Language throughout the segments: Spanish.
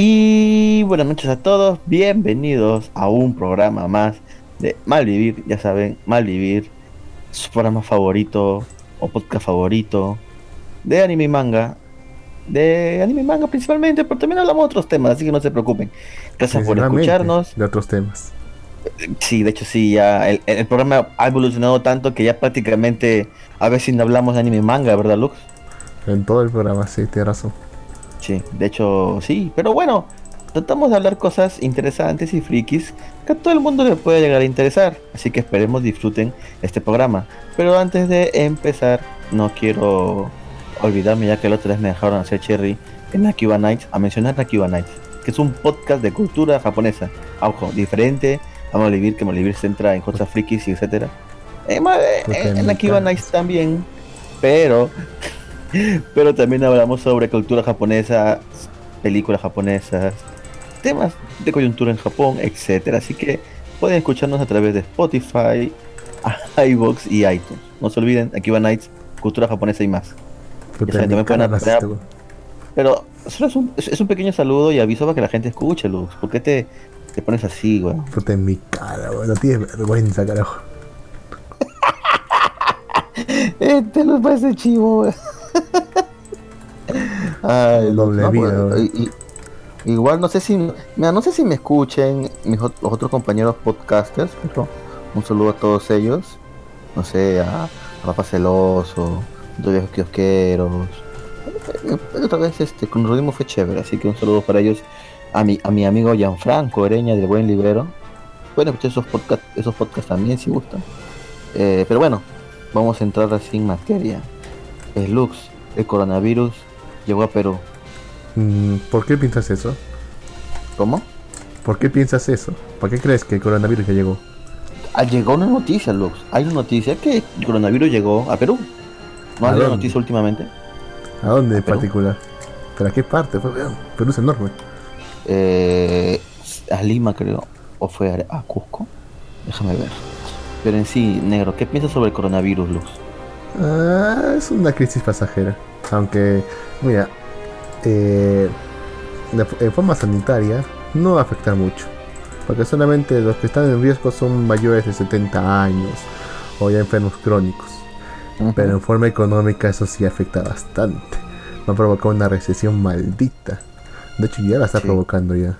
Y buenas noches a todos, bienvenidos a un programa más de Malvivir, ya saben, Malvivir, su programa favorito o podcast favorito de anime y manga, de anime y manga principalmente, pero también hablamos de otros temas, así que no se preocupen. Gracias por escucharnos. De otros temas. Sí, de hecho sí, ya el, el programa ha evolucionado tanto que ya prácticamente a veces no hablamos de anime y manga, ¿verdad, Lux? En todo el programa, sí, tienes razón. Sí, de hecho sí, pero bueno, tratamos de hablar cosas interesantes y frikis que a todo el mundo le puede llegar a interesar, así que esperemos disfruten este programa. Pero antes de empezar, no quiero olvidarme ya que la otra vez me dejaron hacer cherry en Akiba Nights, a mencionar Akiba Nights, que es un podcast de cultura japonesa, ojo, diferente a Malivir, que Malivir se centra en cosas frikis y etcétera. Eh, en Akiba Nights también, pero pero también hablamos sobre cultura japonesa, películas japonesas, temas de coyuntura en Japón, etcétera. Así que pueden escucharnos a través de Spotify, iBox y iTunes. No se olviden, aquí va Nights, cultura japonesa y más. pero solo es un, es un pequeño saludo y aviso para que la gente escuche, Luz. ¿Por qué te, te pones así, güey? Puta en mi cara, güey. No tienes vergüenza, carajo. este lo parece chivo, güey. Ay, doble vida, pues, igual no sé si, mira, no sé si me escuchen mis los otros compañeros podcasters, pero un saludo a todos ellos. No sé, a, Rafa Celoso, dos viejos kiosqueros. Otra vez este, con Rudimo fue chévere, así que un saludo para ellos. A mi, a mi amigo Gianfranco Ereña del Buen Libero. Pueden escuchar esos podcasts, esos podcasts también si gustan. Eh, pero bueno, vamos a entrar así en materia. El Lux, el coronavirus llegó a Perú. Mm, ¿Por qué piensas eso? ¿Cómo? ¿Por qué piensas eso? ¿Por qué crees que el coronavirus ya llegó? Ah, llegó una noticia, Lux. Hay una noticia que el coronavirus llegó a Perú. ¿No hay una noticia últimamente? ¿A dónde en particular? ¿Pero a qué parte? Perú es enorme. Eh, a Lima, creo. ¿O fue a, Cusco? Déjame ver. Pero en sí, negro, ¿qué piensas sobre el coronavirus, Lux? Ah, es una crisis pasajera. Aunque, mira, eh, de, forma sanitaria no va a afectar mucho. Porque solamente los que están en riesgo son mayores de 70 años o ya enfermos crónicos. Pero en forma económica eso sí afecta bastante. Va a provocar una recesión maldita. De hecho ya la está provocando ya.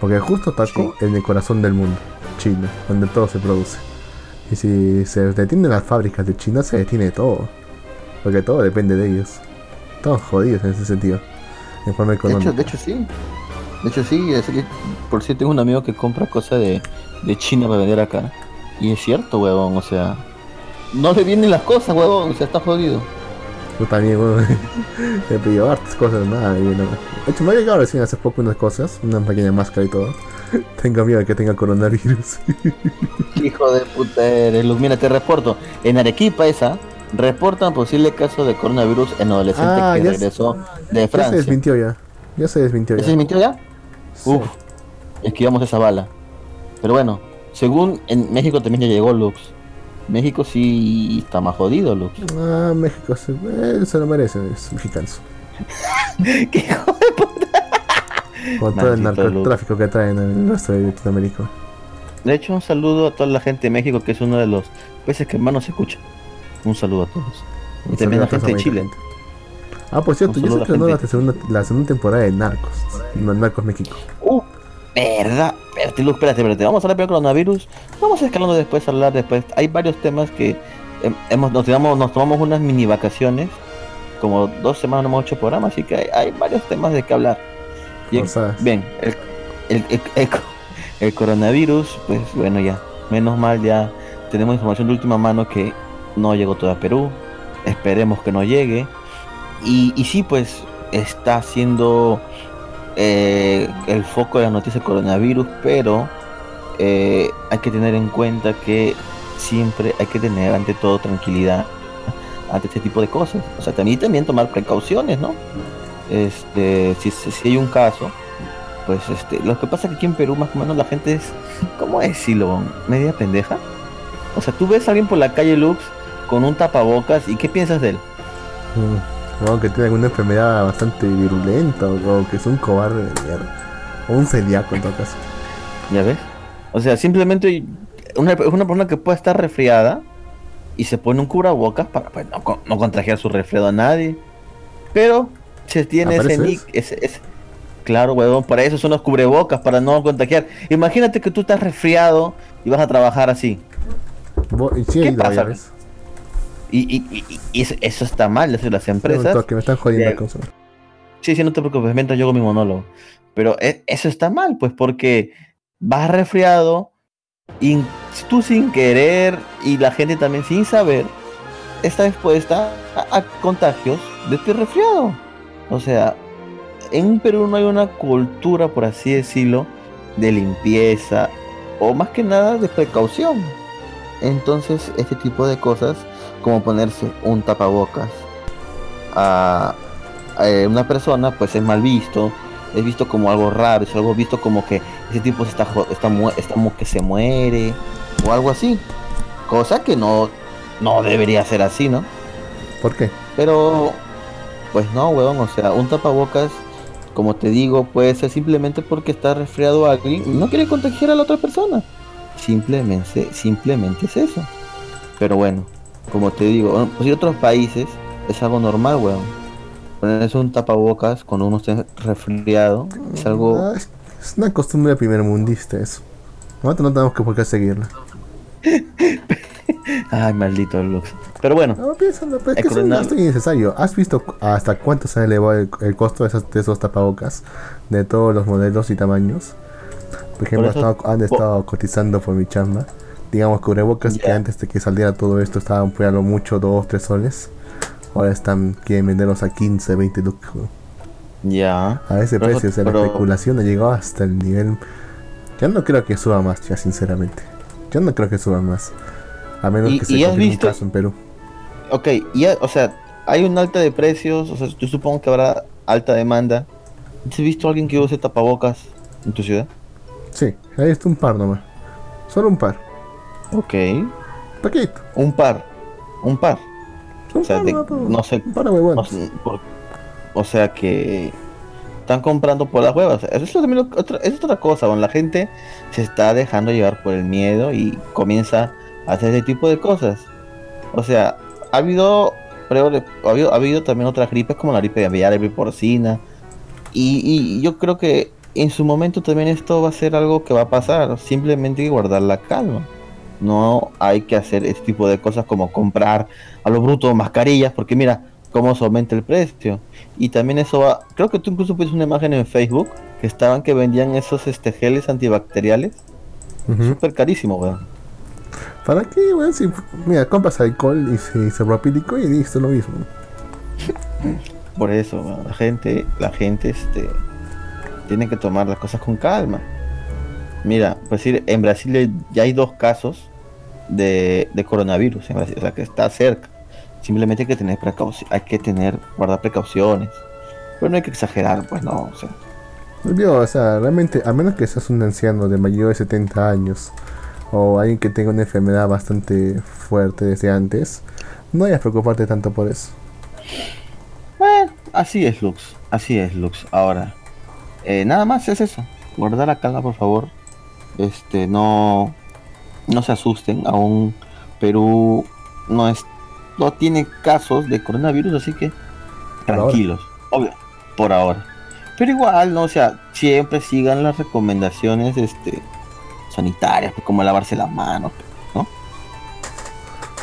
Porque justo está en el corazón del mundo, China, donde todo se produce. Y si se detienen las fábricas de China, se detiene todo. Porque todo depende de ellos. Todos jodidos en ese sentido. En forma económica. De hecho, sí. De hecho, sí. por cierto, tengo un amigo que compra cosas de, de China para vender acá. Y es cierto, huevón. O sea, no le vienen las cosas, huevón. O sea, está jodido. Yo también, huevón. He pedido hartas cosas, nada. De hecho, me ha llegado recién hace poco unas cosas. Una pequeña máscara y todo. Tengo miedo de que tenga coronavirus. Hijo de puta eres, Mira, te reporto. En Arequipa esa, reportan posible caso de coronavirus en adolescente ah, que regresó de Francia. Ya se desmintió ya. Ya se desmintió ya. ¿Se desmintió ya? Uf, esquivamos esa bala. Pero bueno, según en México también ya llegó Lux. México sí está más jodido, Lux. Ah, México se, eh, se lo merece, es mexicano. ¿Qué hijo de puta? Con todo el narcotráfico que traen en de Latinoamérica. De hecho, un saludo a toda la gente de México, que es uno de los países que más nos escucha. Un saludo a todos. y también a la gente de Chile. Ah, por cierto, ya se estrenó la, segunda, la segunda temporada de Narcos. Narcos México. Uh, verdad. Espérate, Luz, espérate, espérate. Vamos a hablar primero coronavirus. Vamos escalando después, a hablar después. Hay varios temas que hemos, nos, tomamos unas mini vacaciones. Como dos semanas no hemos hecho programa, así que hay, hay varios temas de que hablar. Bien, el, el, coronavirus, pues bueno, ya, menos mal ya tenemos información de última mano que no llegó todo a Perú, esperemos que no llegue. Y, y sí, pues está siendo eh, el foco de la noticia del coronavirus, pero eh, hay que tener en cuenta que siempre hay que tener ante todo tranquilidad ante este tipo de cosas. O sea, también, también tomar precauciones, ¿no? este, si, si, hay un caso, pues este, lo que pasa es que aquí en Perú más o menos la gente es, ¿cómo decirlo? Media pendeja. O sea, tú ves a alguien por la calle Lux con un tapabocas y ¿qué piensas de él? Mm, que tiene alguna enfermedad bastante virulenta o, que es un cobarde de mierda. O un celíaco en todo caso. ¿Ya ves? O sea, simplemente una, una persona que puede estar resfriada y se pone un cubrebocas para pues, no, no, contagiar su resfriado a nadie. Pero se tiene ese nick, ese, ese, claro, huevón, para eso son los cubrebocas, para no contagiar. Imagínate que tú estás resfriado y vas a trabajar así. Sí, ¿Qué pasa? Y, y, y, eso está mal, eso las empresas. que me están jodiendo con Sí, sí, no te preocupes, mientras yo hago mi monólogo. Pero e, eso está mal, pues, porque vas resfriado y tú sin querer y la gente también sin saber está expuesta a, contagios de este resfriado. O sea, en Perú no hay una cultura, por así decirlo, de limpieza o más que nada de precaución. Entonces, este tipo de cosas, como ponerse un tapabocas a, una persona, pues es mal visto, es visto como algo raro, es algo visto como que ese tipo está, está, está que se muere o algo así. Cosa que no, no debería ser así, ¿no? ¿Por qué? Pero, pues no, weón, o sea, un tapabocas, como te digo, puede ser simplemente porque está resfriado alguien y no quiere contagiar a la otra persona. Simplemente, simplemente es eso. Pero bueno, como te digo, pues en otros países es algo normal, weón. Ponerse un tapabocas cuando uno esté resfriado es algo... Ah, es, una costumbre primer mundista eso. Nosotros no tenemos que por qué seguirla. Ay, maldito Lux. Pero bueno. No, piénsalo, pues, es que es innecesario. ¿Has visto hasta cuánto se ha elevado el, costo de esos, de esos, tapabocas? De todos los modelos y tamaños. Por ejemplo, han estado cotizando por mi chamba. Digamos, cubrebocas que antes de que saliera todo esto estaban a lo mucho 2, 3 soles. Ahora están, quieren venderlos a 15, 20 lucas. Ya. A ese precio, o sea, la especulación ha llegado hasta el nivel. Ya no creo que suba más, ya sinceramente. Yo no creo que suba más. A menos que se confirme un caso en Perú. Ok, y o sea, hay un alta de precios, o sea, yo supongo que habrá alta demanda. ¿Has visto a alguien que use tapabocas en tu ciudad? Sí, ahí está un par nomás. Solo un par. Ok. Paquito. Un par. Un par. o sea, no, sé. o sea que están comprando por las huevas. Eso es, otra, es otra cosa. Bueno, la gente se está dejando llevar por el miedo y comienza a hacer ese tipo de cosas. O sea, ha habido, ha habido, ha habido también otras gripes como la gripe aviar, la gripe porcina. Y, y yo creo que en su momento también esto va a ser algo que va a pasar. Simplemente hay que guardar la calma. No hay que hacer este tipo de cosas como comprar a lo bruto mascarillas, porque mira cómo se aumenta el precio. Y también eso va, creo que tú incluso pusiste una imagen en Facebook que estaban que vendían esos este geles antibacteriales. Súper carísimo, weón. ¿Para qué, weón? Si, mira, compras alcohol y se, se y listo, lo mismo. Por eso, la gente, la gente, este, tienen que tomar las cosas con calma. Mira, pues decir, en Brasil ya hay dos casos de, coronavirus en Brasil, o sea que está cerca. Simplemente hay que tener precaución, hay que tener, guardar precauciones. Pero no hay que exagerar, pues no, o sea. o sea, realmente, a menos que seas un anciano de mayor de 70 años o alguien que tenga una enfermedad bastante fuerte desde antes, no hayas preocuparte tanto por eso. Bueno, así es Lux, así es Lux. Ahora, eh, nada más es eso. Guardar la calma, por favor. Este, no, no se asusten. Aún Perú no es, no tiene casos de coronavirus, así que tranquilos. Obvio, por ahora. Pero igual, no, o sea, siempre sigan las recomendaciones, este, sanitarias, pues, como lavarse las manos, ¿no?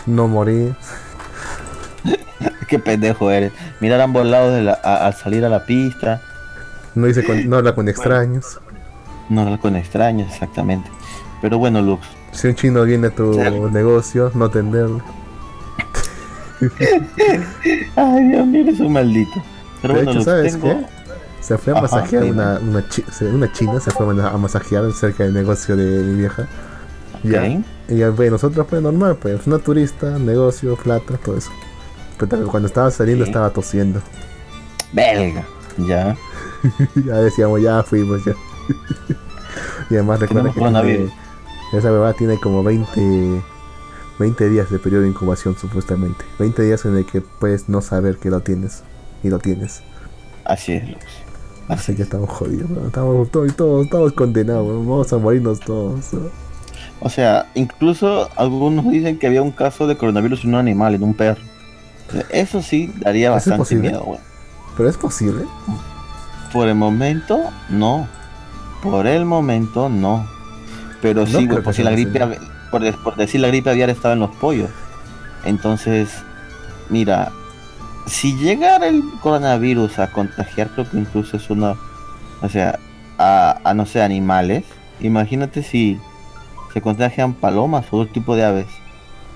No morir. Qué pendejo eres. Mirar a ambos lados al salir a la pista. No dice con, no habla con extraños. No habla con extraños, exactamente. Pero bueno, Lux. Si un chino viene a tu negocio, no atenderlo. Ay, Dios mío, eres un maldito. Pero bueno, ¿sabes qué? Se fue a masajear una, una, una, china, se fue a masajear cerca del negocio de mi vieja. Ya. Y ya, pues, nosotros fue normal, pues, una turista, negocio, plata, todo eso. Pero cuando estaba saliendo estaba tosiendo. Belga, ya. ya decíamos, ya fuimos, ya. y además recuerda que esa bebé tiene como 20, 20 días de periodo de incubación, supuestamente. 20 días en el que puedes no saber que lo tienes. Y lo tienes. Así es, Así que estamos jodidos, weón. Estamos todos, todos, todos condenados. Vamos a morirnos todos. O sea, incluso algunos dicen que había un caso de coronavirus en un animal, en un perro. Eso sí daría ¿Eso es bastante miedo, weón. Pero es posible. Por el momento, no. Por el momento, no. Pero No sí, por, si la gripe, por, de- por decir la gripe aviar estaba en los pollos. Entonces, mira, si llegara el coronavirus a contagiar, creo que incluso es una, o sea, a, a no sé, animales. Imagínate si se contagian palomas o otro tipo de aves.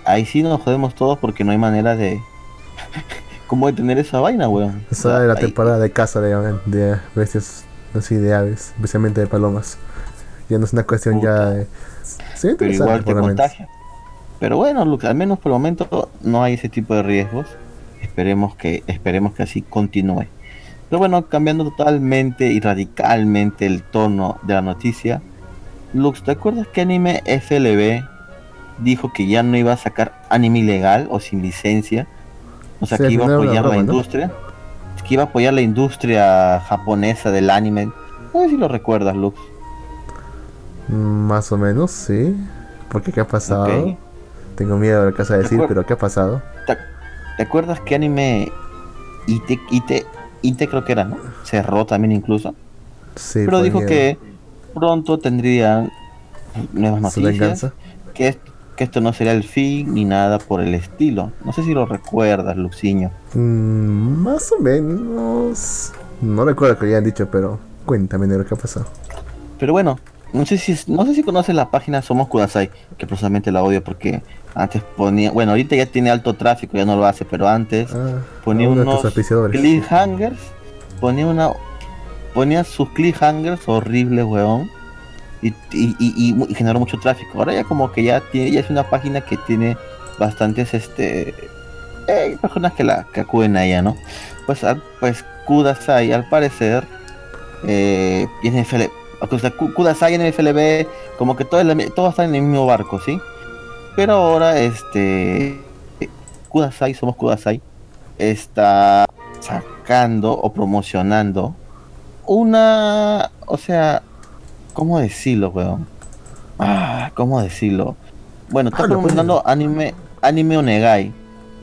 Ahí sí nos jodemos todos porque no hay manera de... ¿Cómo detener esa vaina, weón? O Esa sea, es la ahí- temporada de caza de, de bestias, así de aves, especialmente de palomas. Ya no es una cuestión ya de. Sí, pero igual te contagia. Pero bueno, Lux, al menos por el momento no hay ese tipo de riesgos. Esperemos que, esperemos que así continúe. Pero bueno, cambiando totalmente y radicalmente el tono de la noticia. Lux, ¿te acuerdas que anime FLB dijo que ya no iba a sacar anime ilegal o sin licencia? O sea, Sí, que iba a apoyar la ¿no? Que iba a apoyar la industria japonesa del anime. No sé si lo recuerdas, Lux. Más o menos, sí. Porque ¿qué ha pasado? Tengo miedo de lo que vas a decir, pero ¿qué ha pasado? ¿Te, te acuerdas que anime Ite, Ite, Ite creo que era, ¿no? Cerró también incluso. Sí, pero dijo miedo. que pronto tendrían nuevas noticias. venganza. Que, que esto no sería el fin ni nada por el estilo. No sé si lo recuerdas, Luxiño. Mm, más o menos. No recuerdo que hayan dicho, pero cuéntame, negro, ¿qué ha pasado? Pero bueno, no sé si no sé si conoces la página Somos Kudasai, que personalmente la odio porque antes ponía, bueno, ahorita ya tiene alto tráfico, ya no lo hace, pero antes Ah, ponía uno de unos cliffhangers, ponía una ponía sus cliffhangers horribles, weón. Y, y, y, y generó mucho tráfico. Ahora ya como que ya tiene, ya es una página que tiene bastantes este eh, personas que la que acuden a ella, ¿no? Pues al- pues Kudasai al parecer eh, NFL, o sea, Ku- Kudasai y NFLB como que todo, es la mi- todo está en el mismo barco, ¿sí? Pero ahora este Kudasai, somos Kudasai, está sacando o promocionando una, o sea, ¿cómo decirlo, weón? Ah, ¿cómo decirlo? Bueno, está Ah, lo promocionando anime, anime Onegai.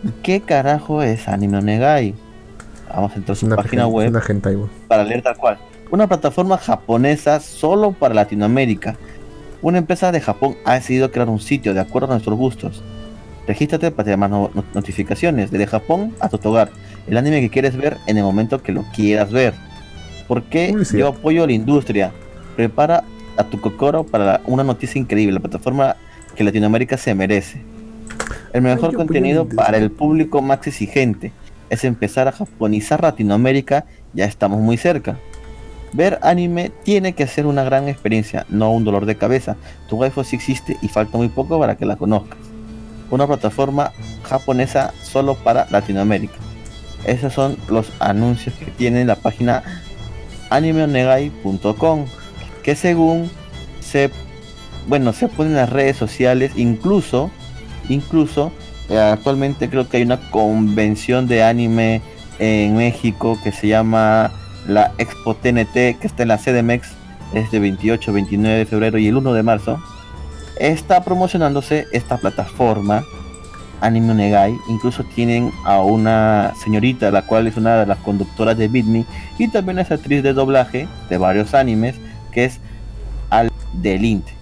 ¿Y ¿Qué carajo es anime Onegai? Vamos a entrar a su una, página web una hentai, para leer tal cual. Una plataforma japonesa solo para Latinoamérica. Una empresa de Japón ha decidido crear un sitio de acuerdo a nuestros gustos. Regístrate para tener más no- no- notificaciones desde Japón a tu hogar. El anime que quieres ver en el momento que lo quieras ver. Porque Publicidad. yo apoyo a la industria. Prepara a tu kokoro para una noticia increíble. La plataforma que Latinoamérica se merece. El mejor contenido para el público más exigente es empezar a japonizar Latinoamérica. Ya estamos muy cerca. Ver anime tiene que ser una gran experiencia, no un dolor de cabeza. Tu waifu sí existe y falta muy poco para que la conozcas. Una plataforma japonesa solo para Latinoamérica. Esos son los anuncios que tiene la página animeonegai.com que según se bueno se pone en las redes sociales incluso incluso eh, actualmente creo que hay una convención de anime en México que se llama la Expo TNT que está en la CDMX es de 28 29 de febrero y el 1 de marzo. Está promocionándose esta plataforma Anime Onegai incluso tienen a una señorita la cual es una de las conductoras de Beat Me y también es actriz de doblaje de varios animes que es Al Delinte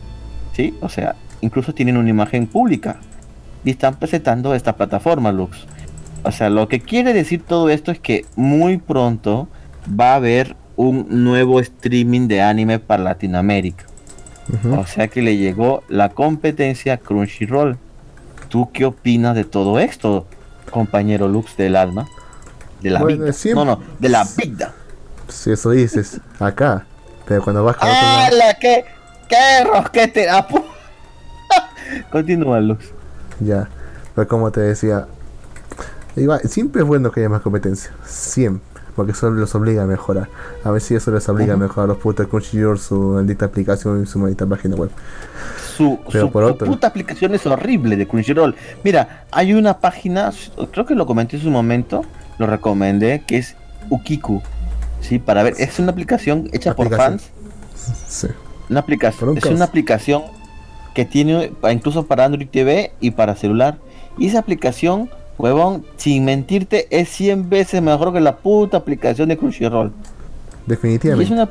¿sí? o sea incluso tienen una imagen pública y están presentando esta plataforma Lux o sea lo que quiere decir todo esto es que muy pronto va a haber un nuevo streaming de anime para Latinoamérica o sea que le llegó la competencia Crunchyroll. ¿Tú qué opinas de todo esto, compañero Lux del alma? De la Bueno, vida. siempre- No, no, de la vida. Si eso dices, acá. Pero cuando vas a otro lado- ¡Hala! ¡Qué, qué rosquete! Ah, pu- Continúa, Lux. Ya. Pero como te decía, igual, siempre es bueno que haya más competencia. Siempre. Porque eso los obliga a mejorar. A ver si eso les obliga Ujú. a mejorar los putos Crunchyroll, su maldita aplicación y su maldita página web. Su, Pero su por otro- puta aplicación es horrible de Crunchyroll. Mira, hay una página, creo que lo comenté en su momento, lo recomendé, que es Ukiku. Sí, para ver, es una aplicación hecha por fans. Sí. Una aplicación, es una aplicación que tiene incluso para Android TV y para celular. Y esa aplicación, huevón, sin mentirte, es 100 veces mejor que la puta aplicación de Crunchyroll. Y es, Definitivamente. una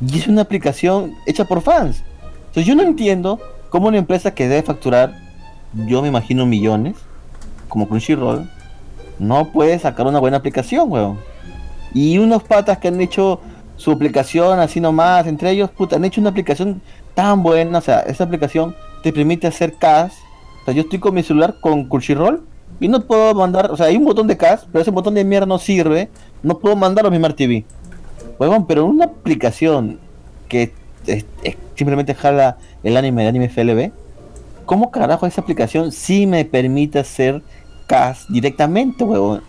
y es una aplicación hecha por fans. Entonces yo no entiendo cómo una empresa que debe facturar, yo me imagino millones, como Crunchyroll, no puede sacar una buena aplicación, weón. Y unos patas que han hecho su aplicación así nomás, entre ellos, puta, han hecho una aplicación tan buena, o sea, esa aplicación te permite hacer CAS. O sea, yo estoy con mi celular con Crunchyroll y no puedo mandar, o sea, hay un botón de CAS, pero ese botón de mierda no sirve, no puedo mandarlo a mi Smart TV. Huevón, pero una aplicación que simplemente jala el anime de anime FLB, ¿cómo carajo esa aplicación sí me permite hacer CAS directamente, huevón?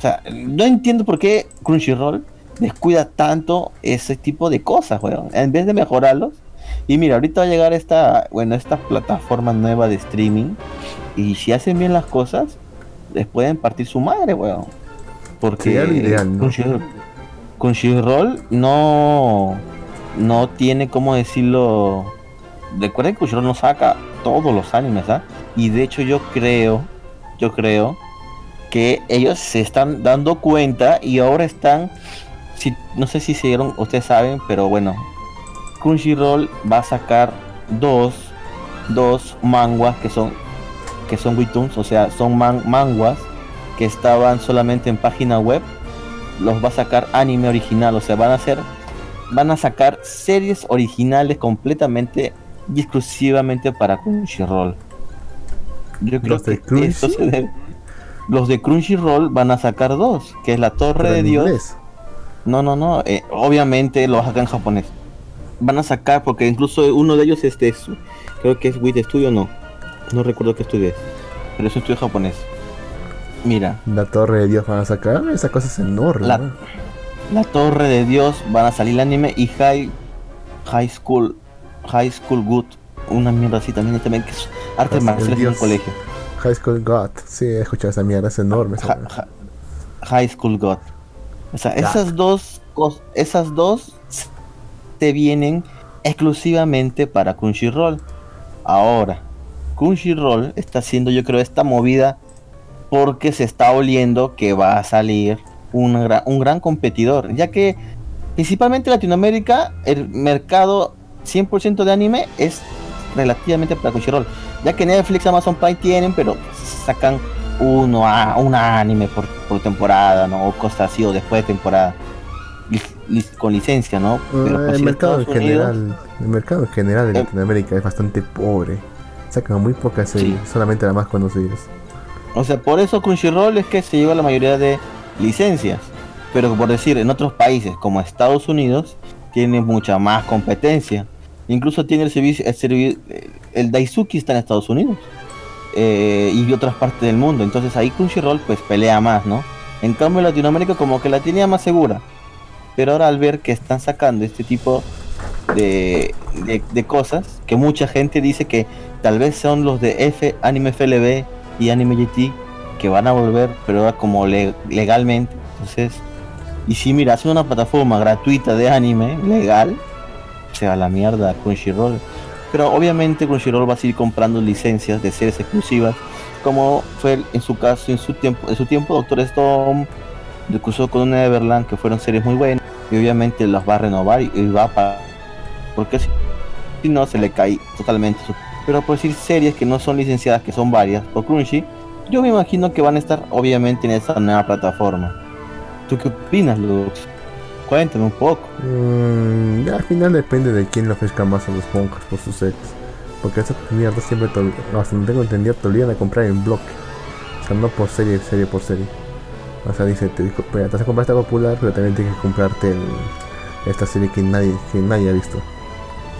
O sea, no entiendo por qué Crunchyroll descuida tanto ese tipo de cosas, weón. En vez de mejorarlos. Y mira, ahorita va a llegar esta, bueno, esta plataforma nueva de streaming. Y si hacen bien las cosas, les pueden partir su madre, weón. Porque Sería lo ideal, ¿no? Crunchyroll, Crunchyroll no, no tiene, ¿cómo decirlo? Recuerden que Crunchyroll no saca todos los animes, ¿ah? Y de hecho yo creo, yo creo que ellos se están dando cuenta y ahora están, si, no sé si se dieron, ustedes saben, pero bueno, Crunchyroll va a sacar dos, dos manguas que son, que son webtoons, o sea, son man- manguas que estaban solamente en página web, los va a sacar anime original, o sea, van a hacer, van a sacar series originales completamente y exclusivamente para Crunchyroll. Yo creo ¿Los de que esto se debe- los de Crunchyroll van a sacar dos, que es la Torre Pero de Dios. inglés. No, no, no. eh, obviamente lo sacan en japonés. Van a sacar, porque incluso uno de ellos este es, creo que es Wit Studio, no. No recuerdo qué estudio es. Pero es un estudio japonés. Mira, La torre de Dios van a sacar. Esa cosa es enorme. La- ¿no? La Torre de Dios van a salir el anime y High High School High School Good, una mierda así también, también que es artes El marciales en un colegio. High School God. Sí, he escuchado esa mierda. Es enorme. esa High School God. O sea, esas dos esas dos te vienen exclusivamente para Crunchyroll. Ahora, Crunchyroll está haciendo yo creo esta movida porque se está oliendo que va a salir un gran competidor, ya que principalmente en Latinoamérica el mercado 100% de anime es relativamente para Crunchyroll, ya que Netflix, Amazon Prime tienen, pero sacan uno a un anime por, por temporada, ¿no? O cosas así, o después de temporada. Con licencia, ¿no? Pero Eh, pues, el mercado en Unidos- general. El mercado en general de Eh. Latinoamérica es bastante pobre. Sacan muy pocas series. Solamente las más conocidas. O sea, por eso Crunchyroll es que se lleva la mayoría de licencias. Pero por decir, en otros países como Estados Unidos, tiene mucha más competencia. Incluso tiene el servicio, el, servi- el Daisuki está en Estados Unidos. eh, y otras partes del mundo. Entonces ahí Crunchyroll pues pelea más, ¿no? En cambio Latinoamérica como que la tenía más segura. Pero ahora al ver que están sacando este tipo de, de, cosas, que mucha gente dice que tal vez son los de F, Anime FLB y Anime GT que van a volver, pero ahora como le- legalmente. Entonces, y si mira, hacen una plataforma gratuita de anime legal, se va la mierda Crunchyroll. Pero obviamente Crunchyroll va a seguir comprando licencias de series exclusivas, como fue en su caso, en su tiempo, en su tiempo Doctor Stone, cruzó con una Everland que fueron series muy buenas, y obviamente las va a renovar y, va a pagar, porque si, si no se le cae totalmente su pero por decir series que no son licenciadas, que son varias por Crunchy, yo me imagino que van a estar obviamente en esa nueva plataforma. ¿Tú qué opinas, Lux? Cuéntame un poco. Mm, ya al final depende de quién le ofrezca más a los monjas por sus series. Porque esas mierdas siempre, te, no, hasta donde tengo entendido, te obligan a comprar en bloque. O sea, no por serie, serie por serie. O sea, dice, te dijo, "Mira, te vas a comprar esta popular, pero también tienes que comprarte el- esta serie que nadie, que nadie ha visto.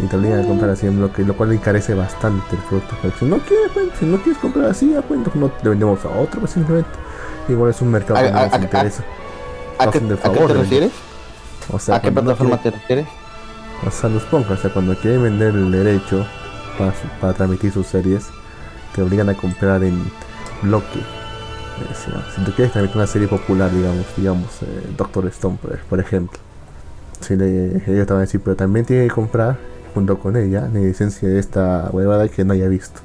Y te obligan a comprar así en bloque, lo cual encarece bastante el producto. Pero si no quieres, pues, si no quieres comprar así, ya, pues, no le vendemos a otro, pues, simplemente. Igual es un mercado A- que no a- nos a- interesa. ¿A del a qué te ¿no? refieres? O sea, ¿A qué plataforma quiere- te refieres? o sea, los pongas, o sea, cuando quieren vender el derecho para, transmitir sus series, te obligan a comprar en bloque. si tú quieres transmitir una serie popular, digamos, digamos, eh, Doctor Stone, por, ejemplo. Si le, ellos te van a decir, pero también tiene que comprar junto con ella la licencia de esta huevada que no haya visto.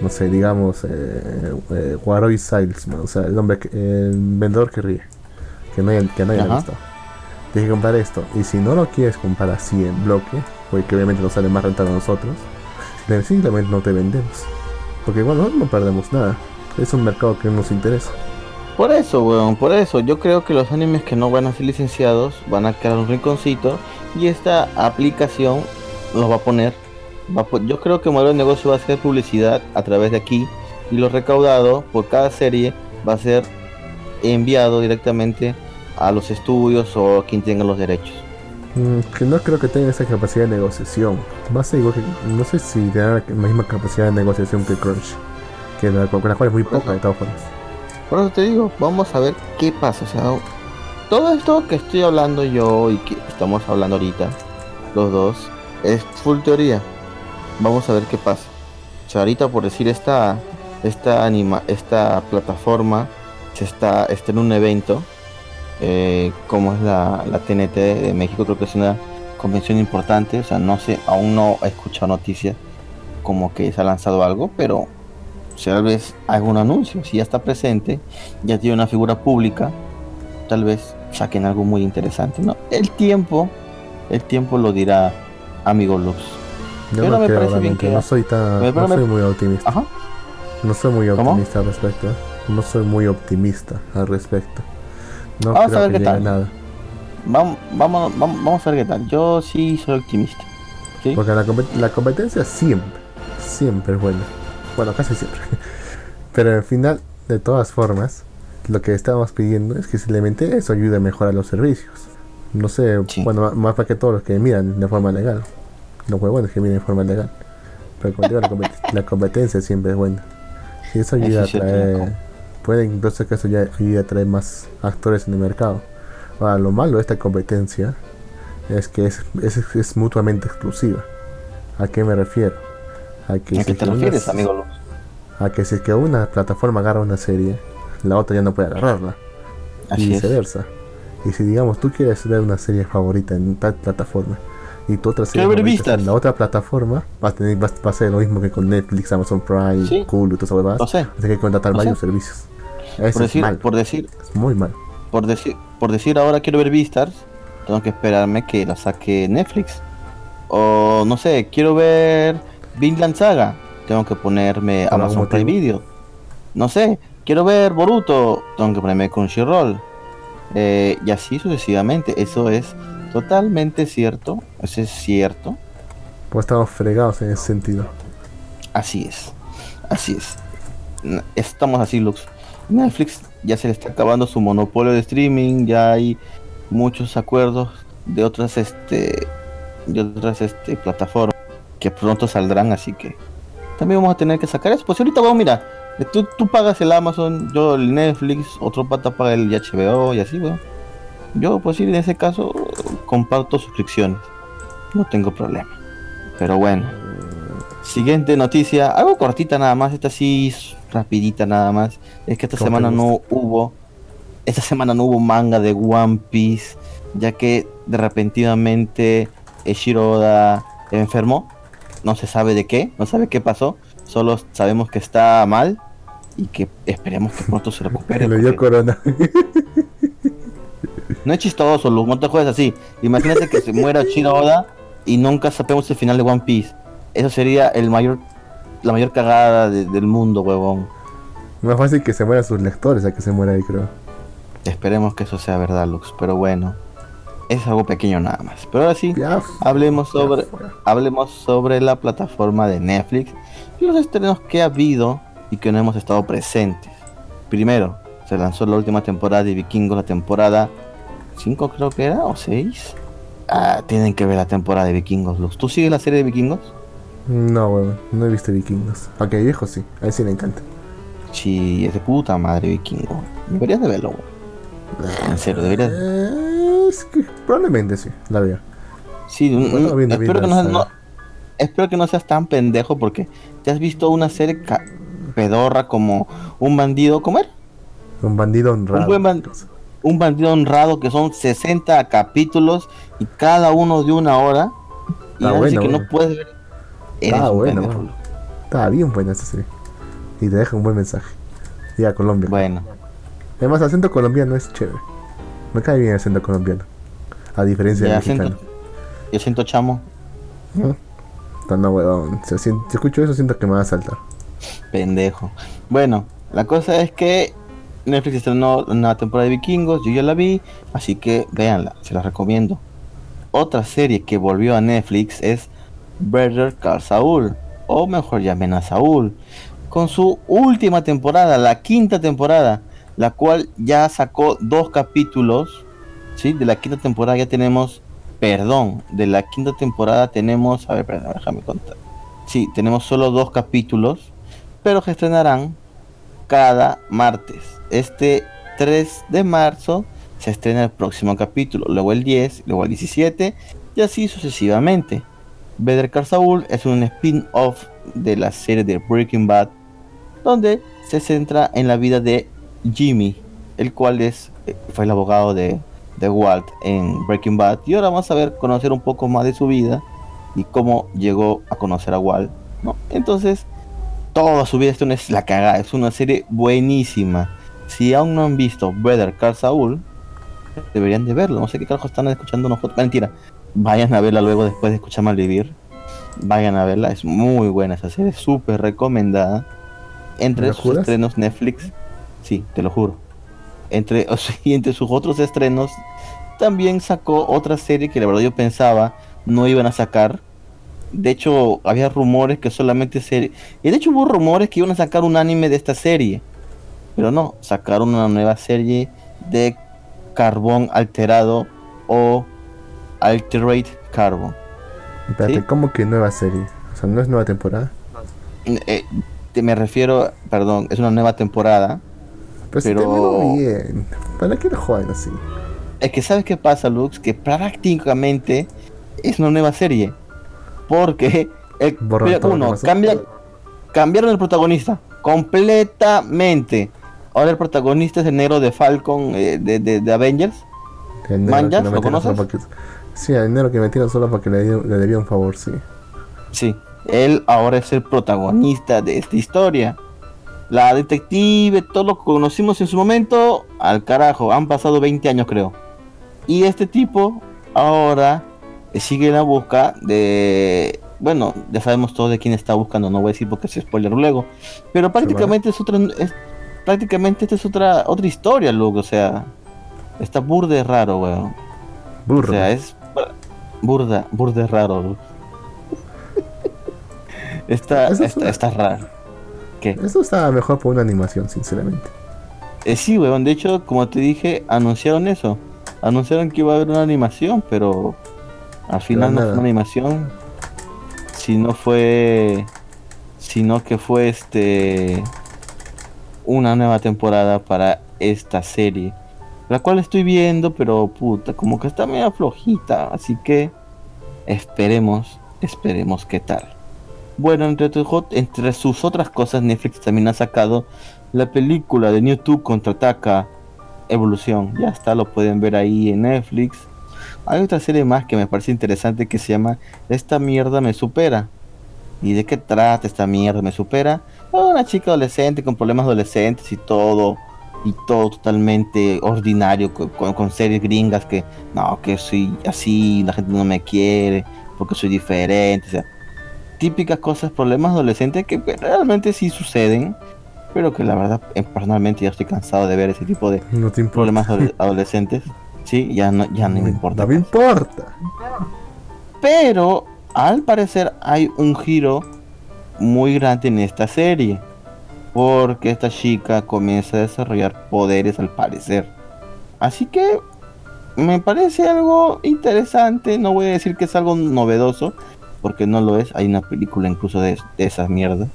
No sé, digamos, eh, eh Waroy Salesman, o sea, el hombre, el vendedor que ríe, que no haya, que no haya visto. Tienes que comprar esto. Y si no lo quieres comprar así en bloque, porque obviamente nos sale más rentable a nosotros, simplemente no te vendemos. Porque bueno, no perdemos nada. Es un mercado que nos interesa. Por eso, weón, por eso. Yo creo que los animes que no van a ser licenciados van a quedar un rinconcito y esta aplicación los va a poner. yo creo que el modelo de negocio va a ser publicidad a través de aquí y lo recaudado por cada serie va a ser enviado directamente a los estudios o a quien tenga los derechos. Mm, que no creo que tenga esa capacidad de negociación. Más igual que, no sé si tendrá la misma capacidad de negociación que Crunch, que la, con la cual es muy poca de todas formas. Por eso te digo, vamos a ver qué pasa. O sea, todo esto que estoy hablando yo y que estamos hablando ahorita, los dos, es full teoría. Vamos a ver qué pasa. O sea, ahorita por decir esta, esta anima, esta plataforma se está, está en un evento eh, como es la, la, TNT de México, creo que es una convención importante, o sea, no sé, aún no he escuchado noticias como que se ha lanzado algo, pero tal vez algún anuncio, si ya está presente, ya tiene una figura pública, tal vez saquen algo muy interesante, ¿no? El tiempo, el tiempo lo dirá amigo Lux. Yo no, me parece bien que no soy tan, no soy muy optimista. No soy muy optimista al respecto. ¿eh? No soy muy optimista al respecto. No vamos a ver qué tal. Nada. Vamos, vamos, vamos, a ver qué tal. Yo sí soy optimista. Porque la, competencia siempre, siempre es buena. Bueno, casi siempre. Pero al final, de todas formas, lo que estamos pidiendo es que simplemente eso ayude a mejorar los servicios. No sé, bueno, más para que todos los que miran de forma legal. Los buenos que miren de forma legal. Pero como digo, la, competencia siempre es buena. Y eso ayuda a traer puede incluso que eso ya ayude a traer más actores en el mercado. Ahora, lo malo de esta competencia es que es, es, mutuamente exclusiva. ¿A qué me refiero? A, que ¿A qué te refieres, amigo A que si es que una plataforma agarra una serie, la otra ya no puede agarrarla. y viceversa. Y si digamos tú quieres ver una serie favorita en tal plataforma y tu otra serie en la otra plataforma va a tener va, a ser lo mismo que con Netflix, Amazon Prime, ¿Sí? Hulu, todo eso No sé. que contratar varios servicios por decir, por decir, muy mal. Por decir, por decir ahora quiero ver Vistas, tengo que esperarme que la saque Netflix. O no sé, quiero ver Vinland Saga, tengo que ponerme Amazon Prime Video. No sé, quiero ver Boruto, tengo que ponerme Crunchyroll. Eh, y así sucesivamente. Eso es totalmente cierto. Eso es cierto. Pues estamos fregados en ese sentido. Así es. Así es. Estamos así, Lux. Netflix ya se le está acabando su monopolio de streaming, ya hay muchos acuerdos de otras este de otras este plataformas que pronto saldrán, así que también vamos a tener que sacar eso. Pues ahorita vamos, mira, tú, tú pagas el Amazon, yo el Netflix, otro pata paga el HBO y así, bueno. Yo pues sí, en ese caso comparto suscripciones. No tengo problema. Pero bueno. Siguiente noticia, algo cortita nada más, esta sí rapidita nada más. Es que esta semana no hubo, esta semana no hubo manga de One Piece, ya que de repentinamente Shiroda enfermó. No se sabe de qué, no sabe qué pasó. Solo sabemos que está mal y que esperemos que pronto se recupere. Le dio corona. No es chistoso, Luz, no te juegues así. Imagínate que se muera Shiroda y nunca sabemos el final de One Piece. Eso sería el mayor la mayor cagada del mundo, huevón. Más fácil que se mueran sus lectores a que se muera ahí, creo. Esperemos que eso sea verdad, Lux, pero bueno. Es algo pequeño nada más. Pero ahora sí, hablemos sobre hablemos sobre la plataforma de Netflix y los estrenos que ha habido y que no hemos estado presentes. Primero, se lanzó la última temporada de Vikingos, la temporada 5 creo que era, o 6. Ah, tienen que ver la temporada de Vikingos, Lux. ¿Tú sigues la serie de Vikingos? No, weón, no he visto vikingos. Aunque viejo sí, a él sí le encanta. Sí, es de puta madre vikingo. Deberías de verlo, weón. En serio, deberías. Eh, es que probablemente sí, la veo. Sí, espero, que no, espero que no seas tan pendejo porque te has visto una serie pedorra como un bandido comer. Un bandido honrado. Un, bandido honrado que son 60 capítulos y cada uno de una hora. Y así bueno, que no puedes ver. Eres Ah, bueno. Estaba bien buena esta serie. Y te deja un buen mensaje. Y a Colombia. Bueno, Además, el acento colombiano es chévere. Me cae bien el acento colombiano. A diferencia ya del siento, mexicano. yo siento chamo, Ujú. Está no, huevón. Si, si escucho eso, siento que me va a saltar. pendejo. Bueno, la cosa es que Netflix estrenó una temporada de Vikingos, yo ya la vi, así que véanla, se la recomiendo. Otra serie que volvió a Netflix es Better Call Saul, o mejor llamen a Saúl, con su última temporada, la quinta temporada, la cual ya sacó dos capítulos, ¿sí? De la quinta temporada ya tenemos, perdón, de la quinta temporada tenemos, a ver, perdón, déjame contar. Sí, tenemos solo dos capítulos, pero que estrenarán cada martes. Este 3 de marzo se estrena el próximo capítulo, luego el 10, luego el 17 y así sucesivamente. Better Call Saul es un spin-off de la serie de Breaking Bad, donde se centra en la vida de Jimmy, el cual es, eh, fue el abogado de, de Walt en Breaking Bad. Y ahora vamos a ver, conocer un poco más de su vida y cómo llegó a conocer a Walt. Entonces, toda su vida es la cagada, es una serie buenísima. Si aún no han visto Better Call Saul, deberían de verlo. No sé qué carajo están escuchando nosotros. Mentira, vayan a verla luego después de escuchar Malvivir. Vayan a verla, es muy buena esa serie, súper recomendada. Entre ¿Me la sus juras? estrenos Netflix, sí, te lo juro. Entre, o sea, y entre sus otros estrenos, también sacó otra serie que la verdad yo pensaba no iban a sacar. De hecho, había rumores que solamente serie. Y de hecho hubo rumores que iban a sacar un anime de esta serie. Pero no, sacaron una nueva serie de carbón alterado o Alterate Carbon. Espérate, Sí. ¿cómo que nueva serie? O sea, no es nueva temporada. Eh, te- me refiero, perdón, es una nueva temporada. Pero, si Pero- terminó bien. ¿Para qué lo juegan así? Es que sabes qué pasa, Lux, que prácticamente es una nueva serie. Porque el, uno cambia, cambiaron el protagonista completamente. Ahora el protagonista es el negro de Falcon eh, de, de- de Avengers. El negro ¿Manjas? ¿Lo conoces? Sí, el dinero que metieron solo para que le, le debía un favor, sí. Sí, él ahora es el protagonista de esta historia. La detective, todo lo que conocimos en su momento, al carajo, han pasado 20 años creo. Y este tipo ahora sigue en la busca de... Bueno, ya sabemos todo de quién está buscando, no voy a decir porque es spoiler luego. Pero prácticamente es otra... Es, prácticamente esta es otra otra historia, luego, o sea... Está burde raro, weón. Burro. O sea, es burda, burda raro. Luz. está, es está, una- está raro. ¿Qué? Eso estaba mejor por una animación, sinceramente. Eh, sí, weón. De hecho, como te dije, anunciaron eso. Anunciaron que iba a haber una animación, pero al final no fue una animación. Sino fue. Sino que fue este. Una nueva temporada para esta serie. La cual estoy viendo, pero puta, como que está medio flojita. Así que esperemos, esperemos qué tal. Bueno, entre, entre sus otras cosas, Netflix también ha sacado la película de YouTube contraataca Evolución. Ya está, lo pueden ver ahí en Netflix. Hay otra serie más que me parece interesante que se llama Esta mierda me supera. ¿Y de qué trata esta mierda me supera? Una chica adolescente con problemas adolescentes y todo. Y todo totalmente ordinario con, series gringas que no, que soy así, la gente no me quiere porque soy diferente. O sea, típicas cosas, problemas adolescentes que pues, realmente sí suceden, pero que la verdad, eh, personalmente ya estoy cansado de ver ese tipo de No te problemas ado- adolescentes. Sí, ya no, ya no me importa. No me importa. Pero al parecer hay un giro muy grande en esta serie. Porque esta chica comienza a desarrollar poderes al parecer. Así que me parece algo interesante. No voy a decir que es algo novedoso. Porque no lo es. Hay una película incluso de, de esas mierdas.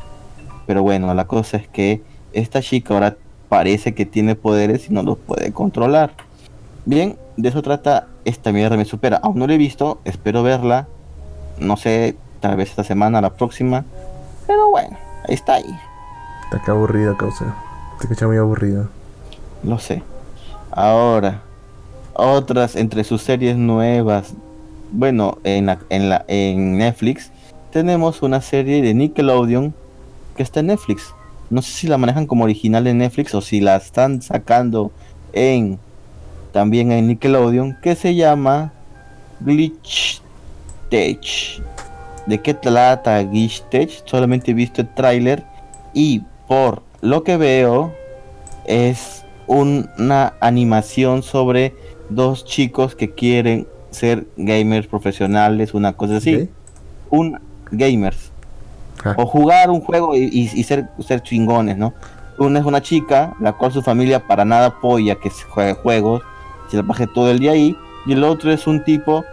Pero bueno, la cosa es que esta chica ahora parece que tiene poderes y no los puede controlar. Bien, de eso trata esta mierda me supera. Aún no la he visto, espero verla. No sé, tal vez esta semana, la próxima. Pero bueno, ahí está ahí. Está que aburrido, causa. Te escucha muy aburrido. Lo sé. Ahora, otras entre sus series nuevas. Bueno, en, la, en, la, en Netflix tenemos una serie de Nickelodeon que está en Netflix. No sé si la manejan como original en Netflix o si la están sacando en también en Nickelodeon que se llama Glitch Tech. ¿De qué trata Glitch Tech? Solamente he visto el tráiler y por lo que veo es una animación sobre dos chicos que quieren ser gamers profesionales, una cosa así. Un gamers. Ah. O jugar un juego y, ser, ser chingones, ¿no? Una es una chica, la cual su familia para nada apoya que se juegue juegos, se la baje todo el día ahí. Y el otro es un tipo,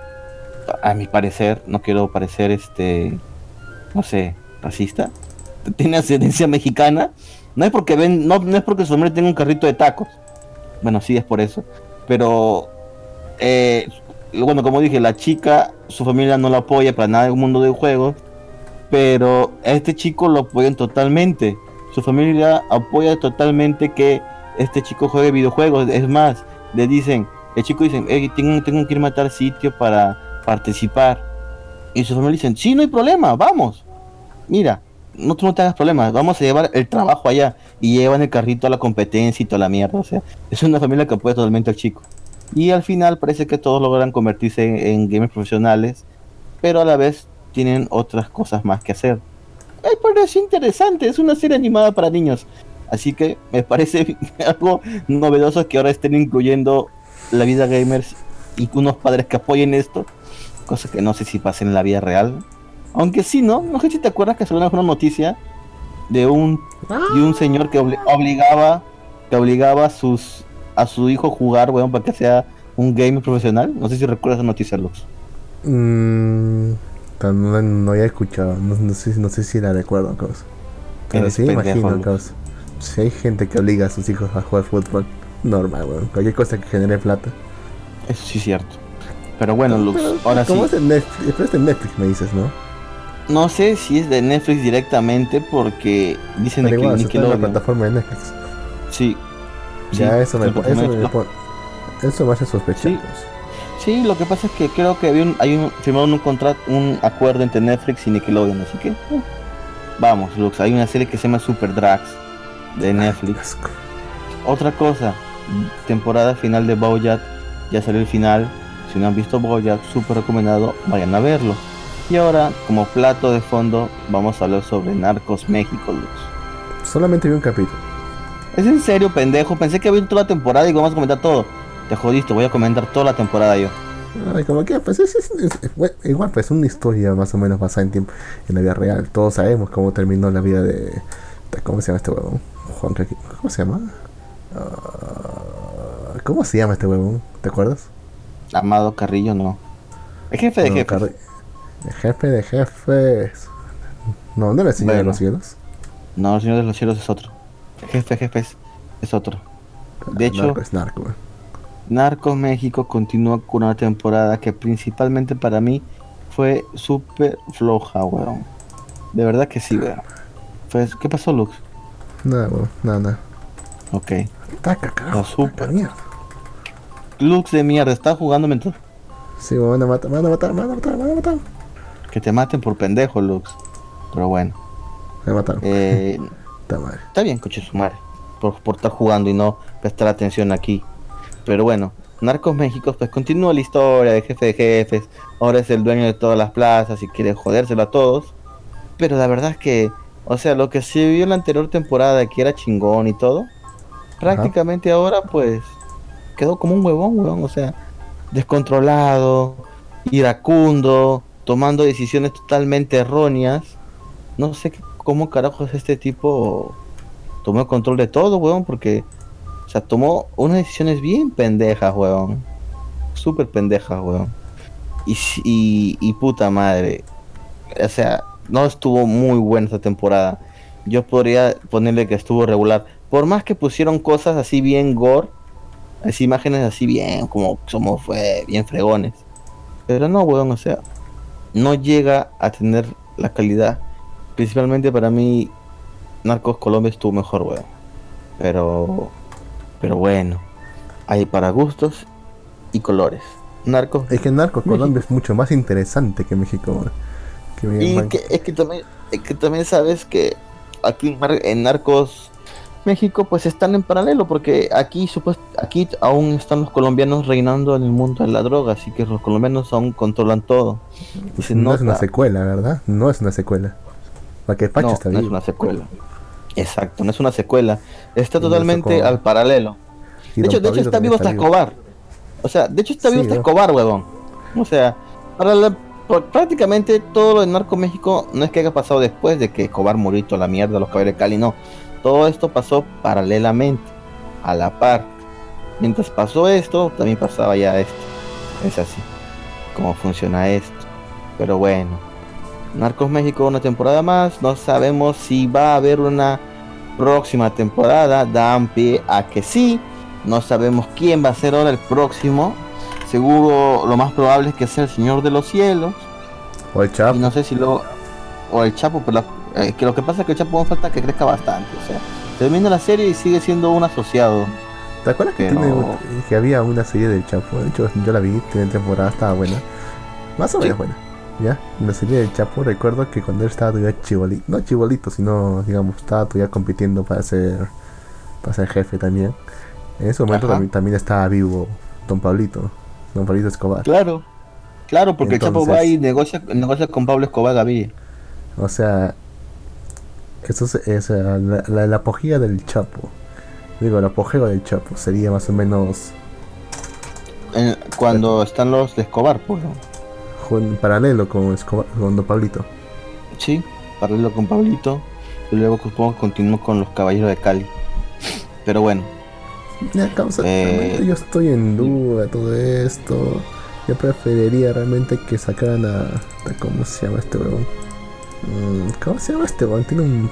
a mi parecer, no quiero parecer este, no sé, racista, tiene ascendencia mexicana. No es porque ven, no, no es porque su familia tenga un carrito de tacos. Bueno, sí es por eso. Pero eh, bueno, como dije, la chica, su familia no la apoya para nada en el mundo de juegos, pero este chico lo apoyan totalmente. Su familia apoya totalmente que este chico juegue videojuegos. Es más, le dicen, el chico dice, tengo, tengo que irme a tal sitio para participar. Y su familia dicen, sí, no hay problema, vamos. Mira, no, tú no te problemas, vamos a llevar el trabajo allá. Y llevan el carrito a la competencia y toda la mierda. O sea, es una familia que apoya totalmente al chico. Y al final parece que todos logran convertirse en, gamers profesionales, pero a la vez tienen otras cosas más que hacer. Ay, pero es interesante, es una serie animada para niños. Así que me parece algo novedoso que ahora estén incluyendo la vida gamers y unos padres que apoyen esto, cosa que no sé si pasa en la vida real. Aunque sí, ¿no? No sé si te acuerdas que salió una noticia de un, de un señor que obligaba que obligaba a sus a su hijo jugar, weón, para que sea un gamer profesional. No sé si recuerdas esa noticia, Lux. Mm, no, no, había escuchado, no, sé, no sé si la recuerdo, causa. Pero sí, imagino, causa. Si hay gente que obliga a sus hijos a jugar fútbol, normal, weón. Cualquier cosa que genere plata. Eso sí es cierto. Pero bueno, Lux, ahora sí. ¿Cómo es en Netflix? es de Netflix, me dices, ¿no? No sé si es de Netflix directamente porque dicen que igual, que la plataforma de Netflix. Sí, ya eso me, eso, me, eso me hace sospechar. Sí. lo que pasa es que creo que había un, hay un, firmaron un contrato, un acuerdo entre Netflix y Nickelodeon, así que uh, vamos, Lux, hay una serie que se llama Super Drags de Netflix. Otra cosa, temporada final de Bojack, ya salió el final. Si no han visto Bojack, súper recomendado, vayan a verlo. Y ahora, como plato de fondo, vamos a hablar sobre Narcos México, Lux. Solamente vi un capítulo. ¿Es en serio, pendejo? Pensé que había toda la temporada y vamos a comentar todo. Te jodiste, voy a comentar toda la temporada yo. Ay, como que, pues es, igual, pues una historia más o menos basada en tiempo, en la vida real. Todos sabemos cómo terminó la vida de. ¿Cómo se llama este huevón? Juan, ¿cómo se llama? Uh, ¿Cómo se llama este huevón? ¿Te acuerdas? Amado Carrillo, no. El jefe de jefes. El jefe de jefes. No, ¿no era el Señor de los Cielos? No, el Señor de los Cielos es otro. Jefe, jefes, es otro. De hecho, Narco, Narcos México continúa con una temporada que principalmente para mí fue súper floja, weón. De verdad que sí, weón. ¿Qué pasó, Lux? Nada, weón, nada, nada. Ok. Taca, carajo. super. Mierda. Lux de mierda, ¿estás jugando mentor? Sí, me van a matar, me van a matar, me van a matar, me van a matar. Que te maten por pendejo, Lux. Pero bueno. Me mataron. Eh. Está bien, coche su madre. Por, por estar jugando y no prestar atención aquí. Pero bueno, Narcos México, pues continúa la historia de jefe de jefes. Ahora es el dueño de todas las plazas y quiere jodérselo a todos. Pero la verdad es que, o sea, lo que se vio en la anterior temporada, que era chingón y todo, prácticamente ahora pues quedó como un huevón, huevón. O sea, descontrolado, iracundo, tomando decisiones totalmente erróneas. No sé cómo carajos este tipo tomó control de todo, weón, porque, o sea, tomó unas decisiones bien pendejas, weón. Súper pendejas, weón. Y, y, puta madre. O sea, no estuvo muy buena esta temporada. Yo podría ponerle que estuvo regular. Por más que pusieron cosas así bien gore, así imágenes así bien, como somos fue bien fregones. Pero no, weón, o sea, no llega a tener la calidad principalmente para mí, Narcos Colombia estuvo mejor, weón. Pero Pero bueno, hay para gustos y colores. Narcos. Es que Narcos Colombia es mucho más interesante que México. Que y que, es, que también, es que también sabes que aquí en Narcos México pues están en paralelo porque aquí supuest aquí aún están los colombianos reinando en el mundo de la droga, así que los colombianos aún controlan todo. no es una secuela, ¿verdad? No es una secuela. Para que Pacho no, no es una secuela. Exacto, no es una secuela. Está totalmente al paralelo. De hecho, de hecho está vivo hasta Escobar. O sea, de hecho está vivo hasta Escobar, huevón. O sea, para prácticamente todo lo de Narco México no es que haya pasado después de que Escobar murió y la mierda, los caballeros de Cali, no todo esto pasó paralelamente, a la par. Mientras pasó esto, también pasaba ya esto. Es así, como funciona esto. Pero bueno, Narcos México una temporada más. No sabemos si va a haber una próxima temporada. Dan pie a que sí. No sabemos quién va a ser ahora el próximo. Seguro lo más probable es que sea el Señor de los Cielos. O el Chapo. Y no sé si lo... O el Chapo, pero la eh, que lo que pasa es que el Chapo falta que crezca bastante. O sea, termina la serie y sigue siendo un asociado. ¿Te acuerdas que, que había una serie del Chapo? De hecho, yo la vi, tiene temporada, estaba buena. Más o menos buena. ¿Ya? En la serie del Chapo recuerdo que cuando él estaba todavía chibolito, no chibolito, sino, digamos, estaba todavía compitiendo para ser, para ser jefe también. En ese momento también, estaba vivo Don Pablito, Don Pablito Escobar. Claro, claro, porque el Chapo va y negocia, negocia con Pablo Escobar Gaviria. O sea, eso es, la, la, apogea del Chapo. Digo, el apogeo del Chapo sería más o menos. cuando están los de Escobar, pues. Paralelo con Escobar, con Don Pablito. Sí, paralelo con Pablito. Y luego supongo que continuó con los caballeros de Cali. Pero bueno. Ya, causa, eh, yo estoy en duda todo esto. Yo preferiría realmente que sacaran a. ¿Cómo se llama este huevón? Mm, ¿Cómo se llama este weón? Tiene un,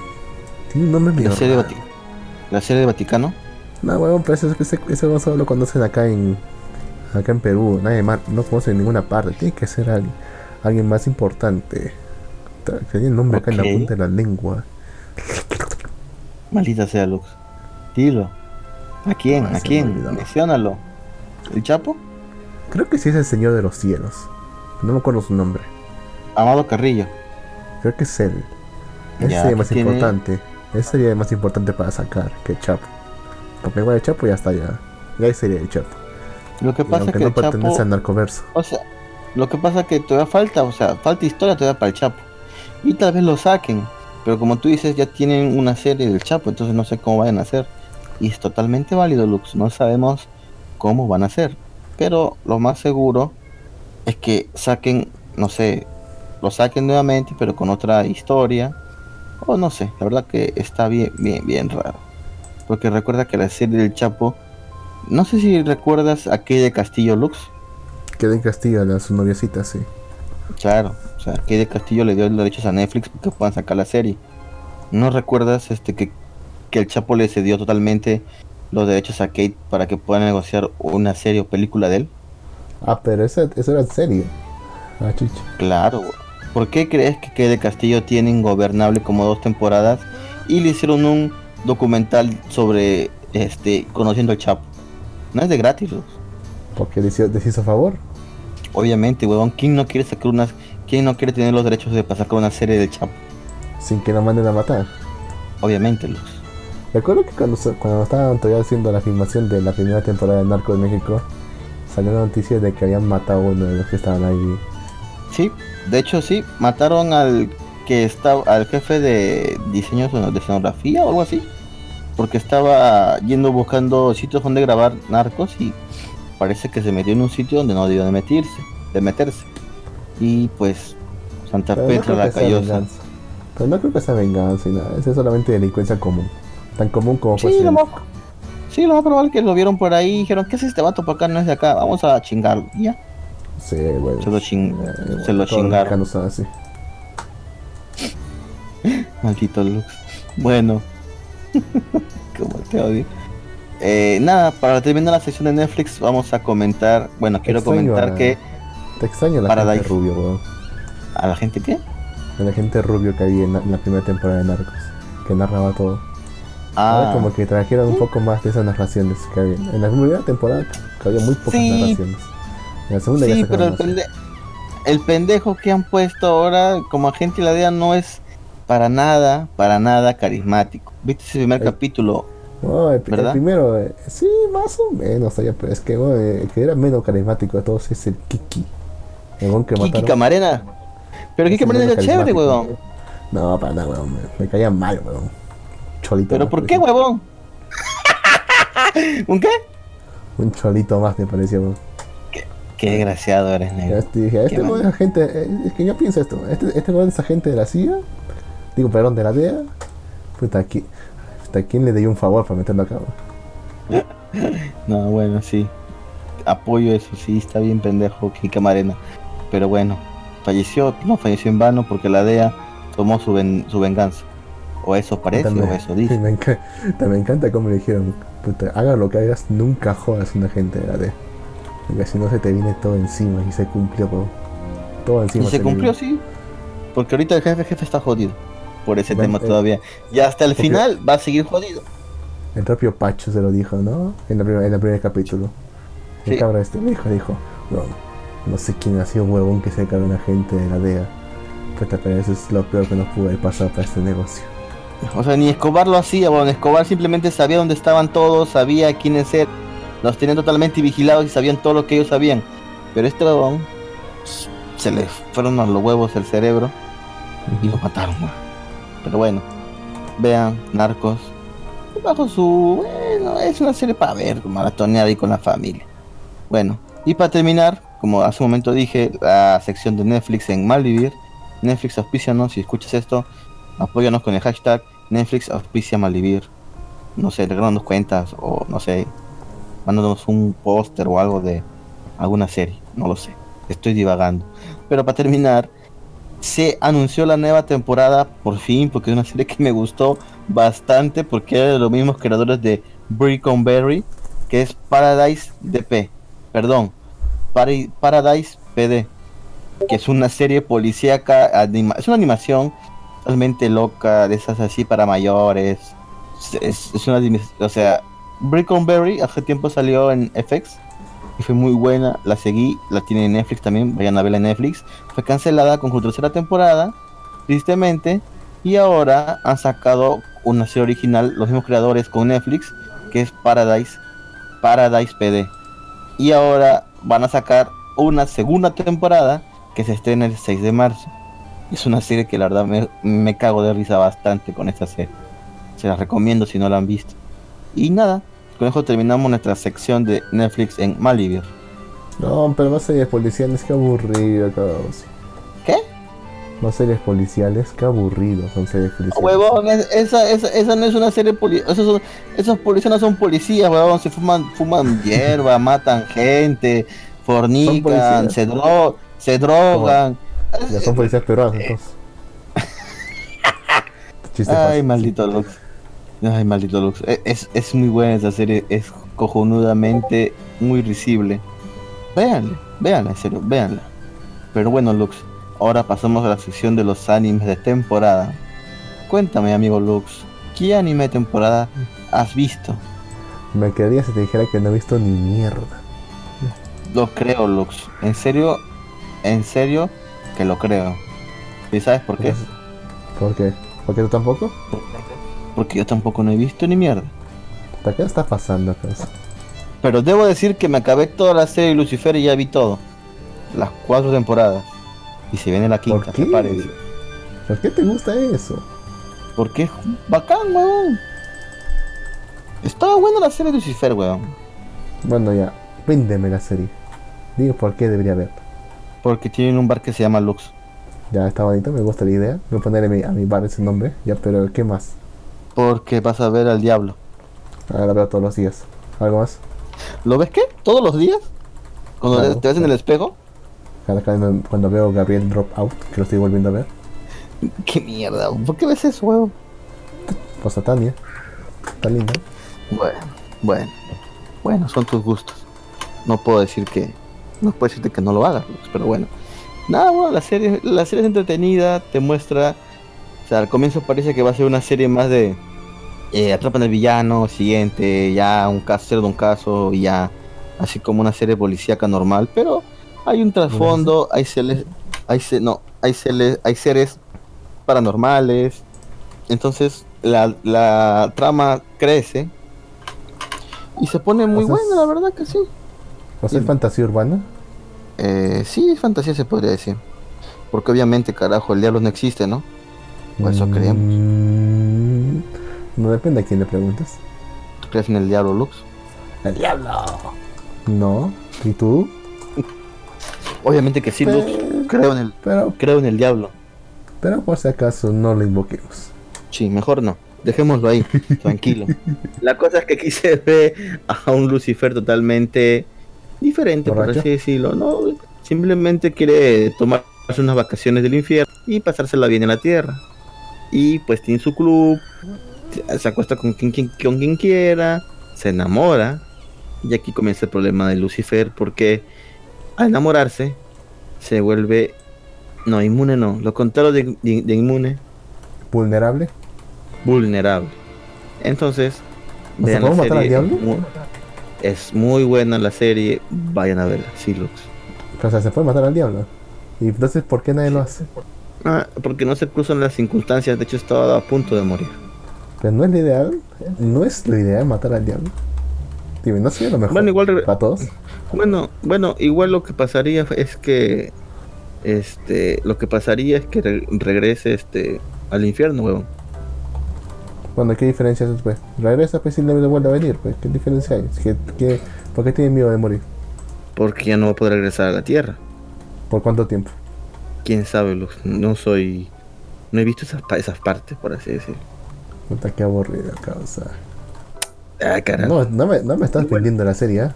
tiene un nombre medio ¿La serie, de ¿La serie de Vaticano? No, weón, pero ese, ese, ese solo lo conocen acá en acá en Perú. Nadie más no conoce en ninguna parte. Tiene que ser alguien, alguien más importante. Tiene el nombre acá en la punta de la lengua. Maldita sea, Lux. Dilo. ¿A quién? ¿A quién? Menciónalo. ¿El Chapo? Creo que sí es el Señor de los Cielos. No me acuerdo su nombre. Amado Carrillo. Creo que es él. Ese sería más importante. Ese sería más importante para sacar que Chapo. Porque igual el Chapo ya está ya. Ya ahí sería el Chapo. Lo que pasa es que no el pertenece al narcoverso. O sea, lo que pasa es que todavía falta, o sea, falta historia todavía para el Chapo. Y tal vez lo saquen. Pero como tú dices, ya tienen una serie del Chapo, entonces no sé cómo vayan a hacer. Y es totalmente válido, Lux. No sabemos cómo van a hacer. Pero lo más seguro es que saquen, no sé, lo saquen nuevamente, pero con otra historia. O no sé, la verdad que está bien, bien, bien raro. Porque recuerda que la serie del Chapo, no sé si recuerdas a de Castillo Lux. Que de Castillo, a su noviecita, sí. Claro, o sea, que de Castillo le dio los derechos a Netflix para que puedan sacar la serie. ¿No recuerdas este que, que el Chapo le cedió totalmente los derechos a Kate para que puedan negociar una serie o película de él? Ah, pero eso, eso era en serio. Ah. Claro, ¿Por qué crees que Quede Castillo tiene Ingobernable como dos temporadas y le hicieron un documental sobre este conociendo al Chapo? No es de gratis, ¿Por qué les hizo favor? Obviamente, huevón, ¿quién no quiere sacar unas, quién no quiere tener los derechos de sacar una serie de Chapo? Sin que la manden a matar. Obviamente, Luz. Recuerdo que cuando, cuando estaban todavía haciendo la filmación de la primera temporada de Narco de México, salió la noticia de que habían matado a uno de los que estaban ahí. Sí, de hecho, sí, mataron al que estaba, al jefe de diseño de escenografía o algo así. Porque estaba yendo buscando sitios donde grabar narcos y parece que se metió en un sitio donde no debió de meterse, de meterse. Y pues Santa Petra la cayó. Pero no creo que sea venganza y nada, es solamente delincuencia común. Tan común como sí, lo más, sí, lo más probable que lo vieron por ahí y dijeron, ¿qué es este vato por acá? No es de acá, vamos a chingarlo. Y ya. Sí, bueno. Se lo, ching eh, se lo chingaron. así. Maldito Lux. Bueno. Como te odio. Eh, nada, para terminar la sesión de Netflix vamos a comentar, bueno, quiero comentar que... Te extraño la gente rubio, weón. ¿A la gente qué? A la gente rubio que había en la, primera temporada de Narcos, que narraba todo. Ahora Ah, como que trajeron un poco más de esas narraciones que había. En la primera temporada que había muy pocas Sí. narraciones. En la segunda ya sí, pero el, pende- el pendejo que han puesto ahora como agente de la DEA no es para nada, para nada carismático. ¿Viste ese primer Eh, capítulo? No, el, primero, eh, sí, más o menos, oye, pero es que bueno, eh, el que era menos carismático de todos es el Kiki. El que Kiki mataron. Camarena. Pero Kiki Camarena era chévere, huevón. No, para nada, weón. Me, me caía mal, weón. Cholito. ¿Pero por qué, huevón? ¿Un qué? Un cholito más me parecía, weón. Qué desgraciado eres, negro. este, dije, este weón es agente. eh, es que yo pienso esto. Este, este weón es agente de la CIA. Digo, perdón, de la DEA. Puta, aquí. ¿quién le dio un favor para meterlo acá, weón? No, bueno, sí. Apoyo eso, sí, está bien pendejo Kiki Camarena. Pero bueno, falleció, no falleció en vano porque la DEA tomó su, ven- su venganza. O eso parece, También- o eso dice. Me, me encanta cómo le dijeron, puta, haga lo que hagas, nunca jodas a un agente de la DEA. Porque si no se te viene todo encima y se cumplió todo. Todo encima. Y se cumplió, sí. Porque ahorita el jefe jefe está jodido. Por ese Bueno, tema eh, todavía. Y hasta el final va a seguir jodido. El propio Pacho se lo dijo, ¿no? En, la primer- en el primer capítulo. El Sí. cabra este me dijo, dijo, no, no sé quién ha sido huevón que se caga un agente de la DEA. Puta, pero eso es lo peor que nos pudo haber pasado para este negocio. O sea, ni Escobar lo hacía, bueno, Escobar simplemente sabía dónde estaban todos, sabía quiénes eran, los tenían totalmente vigilados y sabían todo lo que ellos sabían. Pero este huevón se le fueron a los huevos el cerebro y lo mataron. Pero bueno, vean, Narcos, bajo su... Bueno, es una serie para ver, maratoneada y con la familia. Bueno, y para terminar, como hace un momento dije, la sección de Netflix en Malvivir. Netflix auspícianos, si escuchas esto, apóyanos con el hashtag Netflix auspicia Malvivir. No sé, regalándonos cuentas o no sé, mandándonos un póster o algo de alguna serie, no lo sé. Estoy divagando. Pero para terminar, se anunció la nueva temporada por fin, porque es una serie que me gustó bastante, porque era de los mismos creadores de Berry, que es Paradise DP, perdón, Paradise PD, que es una serie policíaca, es una animación totalmente loca, de esas así para mayores. Es, es- una, o sea, Berry hace tiempo salió en FX y fue muy buena, la seguí, la tiene en Netflix también, vayan a verla en Netflix. Fue cancelada con su tercera temporada, tristemente, y ahora han sacado una serie original, los mismos creadores con Netflix, que es Paradise, Paradise PD. Y ahora van a sacar una segunda temporada que se estrena el 6 de marzo. Es una serie que la verdad me, me cago de risa bastante con esta serie. Se la recomiendo si no la han visto. Y nada, con eso terminamos nuestra sección de Netflix en Malivir. No, pero no series policiales, qué aburrido, cabrón. ¿Qué? No series policiales, qué aburrido son series policiales. Huevón, es- esa, esa, esa no es una serie policía. Esos, son- esos policías no son policías, huevón. Se fuman, fuman hierba, matan gente, fornican, se, dro se drogan. Ya son policías peruanos, entonces. Ay, fácil. maldito Lux. Ay, maldito Lux. E- Es, es muy buena esa serie. Es cojonudamente muy risible. Véanla, véanla, en serio, véanla. Pero bueno, Lux. Ahora pasamos a la sección de los animes de temporada. Cuéntame, amigo Lux. ¿Qué anime de temporada has visto? Me quedaría si te dijera que no he visto ni mierda. Lo creo, Lux. En serio, en serio que lo creo. ¿Y sabes por qué? ¿Por qué? ¿Por qué tú tampoco? Porque yo tampoco no he visto ni mierda. ¿Para qué está pasando, cosa? Pero debo decir que me acabé toda la serie de Lucifer y ya vi todo. Las cuatro temporadas. Y se viene la quinta, ¿Por qué? prepárense. ¿Por qué te gusta eso? Porque es bacán, weón. Estaba buena la serie de Lucifer, weón. Bueno, ya, véndeme la serie. Dime por qué debería verla. Porque tienen un bar que se llama Lux. Ya está bonito, me gusta la idea. Voy a ponerle a mi bar ese nombre. Ya, pero ¿qué más? Porque vas a ver al diablo. Ahora la veo todos los días. ¿Algo más? ¿Lo ves qué? ¿Todos los días? Cuando Claro. te ves en el espejo. Cada cuando, cuando veo Gabriel Drop Out, que lo estoy volviendo a ver. ¿Qué mierda? ¿Por qué ves eso, weón? Pues a Tania. Está linda. Bueno, bueno. Bueno, son tus gustos. No puedo decir que. No puedo decirte que no lo hagas, Lux, pero bueno. Nada, bueno, la serie, la serie es entretenida, te muestra. O sea, al comienzo parece que va a ser una serie más de. eh, atrapan al villano, siguiente, ya un caso, cierra un caso, y ya, así como una serie policíaca normal, pero hay un trasfondo, hay seres, hay se- no, hay seres, hay seres paranormales, entonces la, la trama crece y se pone muy buena, la verdad que sí. ¿O sea, es fantasía urbana? Eh, sí, fantasía se podría decir. Porque obviamente, carajo, el diablo no existe, ¿no? O eso creemos. Mm, No depende a quién le preguntas. ¿Tú crees en el diablo, Lux? ¡El diablo! No. ¿Y tú? Obviamente que sí, Lux. Creo en el, Pero, creo en el diablo. pero por si acaso no lo invoquemos. Sí, mejor no. Dejémoslo ahí, tranquilo. La cosa es que aquí se ve a un Lucifer totalmente diferente, por así decirlo. No, simplemente quiere tomarse unas vacaciones del infierno y pasársela bien en la tierra. Y pues tiene su club, se acuesta con quien, quien- con quien quiera, se enamora. Y aquí comienza el problema de Lucifer porque al enamorarse se vuelve... No, inmune no. Lo contrario de- de- de inmune ¿Vulnerable? vulnerable. Entonces, vean la ¿podemos matar al diablo? Es muy buena la serie, vayan a verla, sí, Lux. O sea, se puede matar al diablo. ¿Y entonces por qué nadie lo hace? Ah, porque no se cruzan las circunstancias, de hecho estaba a punto de morir. Pero no es lo ideal. No es lo ideal matar al diablo. Dime, no sería lo mejor. Bueno, igual Para todos. Bueno, bueno, igual lo que pasaría es que este lo que pasaría es que re- regrese este al infierno, huevón. Bueno, ¿qué diferencia es después? Regresa, pues, y le vuelve a venir, pues. ¿Qué diferencia hay? Que- ¿Por qué tiene miedo de morir? Porque ya no va a poder regresar a la tierra. ¿Por cuánto tiempo? Quién sabe, Lux. No soy no he visto esas, esas partes, por así decirlo. Puta, qué aburrida causa. Ah, carajo. No, no me, no me estás vendiendo la serie, ¿ah?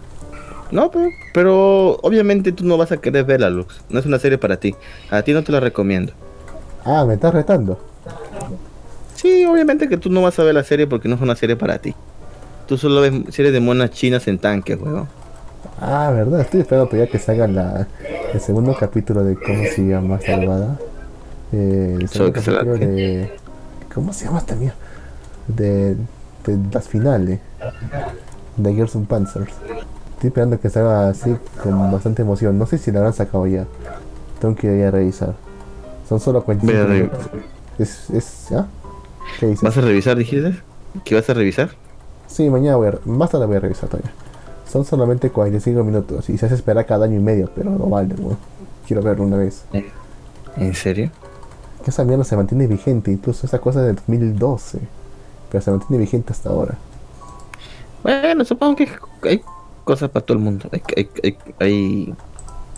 No, pero, pero obviamente tú no vas a querer verla, Lux. No es una serie para ti. A ti no te la recomiendo. Ah, me estás retando. Sí, obviamente que tú no vas a ver la serie porque no es una serie para ti. Tú solo ves series de monas chinas en tanques, weón. Ah, verdad, estoy esperando todavía que salga la, el segundo capítulo de cómo se llama Salvada. Eh, el segundo que capítulo de. ¿Cómo se llama esta mierda? De, de las finales de Girls and Panzers. Estoy esperando que salga así con bastante emoción. No sé si la habrán sacado ya. Tengo que ir a revisar. Son solo 45 Ve a re- minutos. Es, es, ¿ah? ¿Qué dices? ¿Vas a revisar, dijiste? ¿Qué vas a revisar? Sí, mañana voy a, más tarde voy a revisar todavía. Son solamente 45 minutos y se hace esperar cada año y medio, pero no vale, weón. Quiero verlo una vez. ¿En serio? Que esa mierda se mantiene vigente, incluso esa cosa de 2012. Pero se mantiene vigente hasta ahora. Bueno, supongo que hay cosas para todo el mundo. Hay, hay, hay, hay,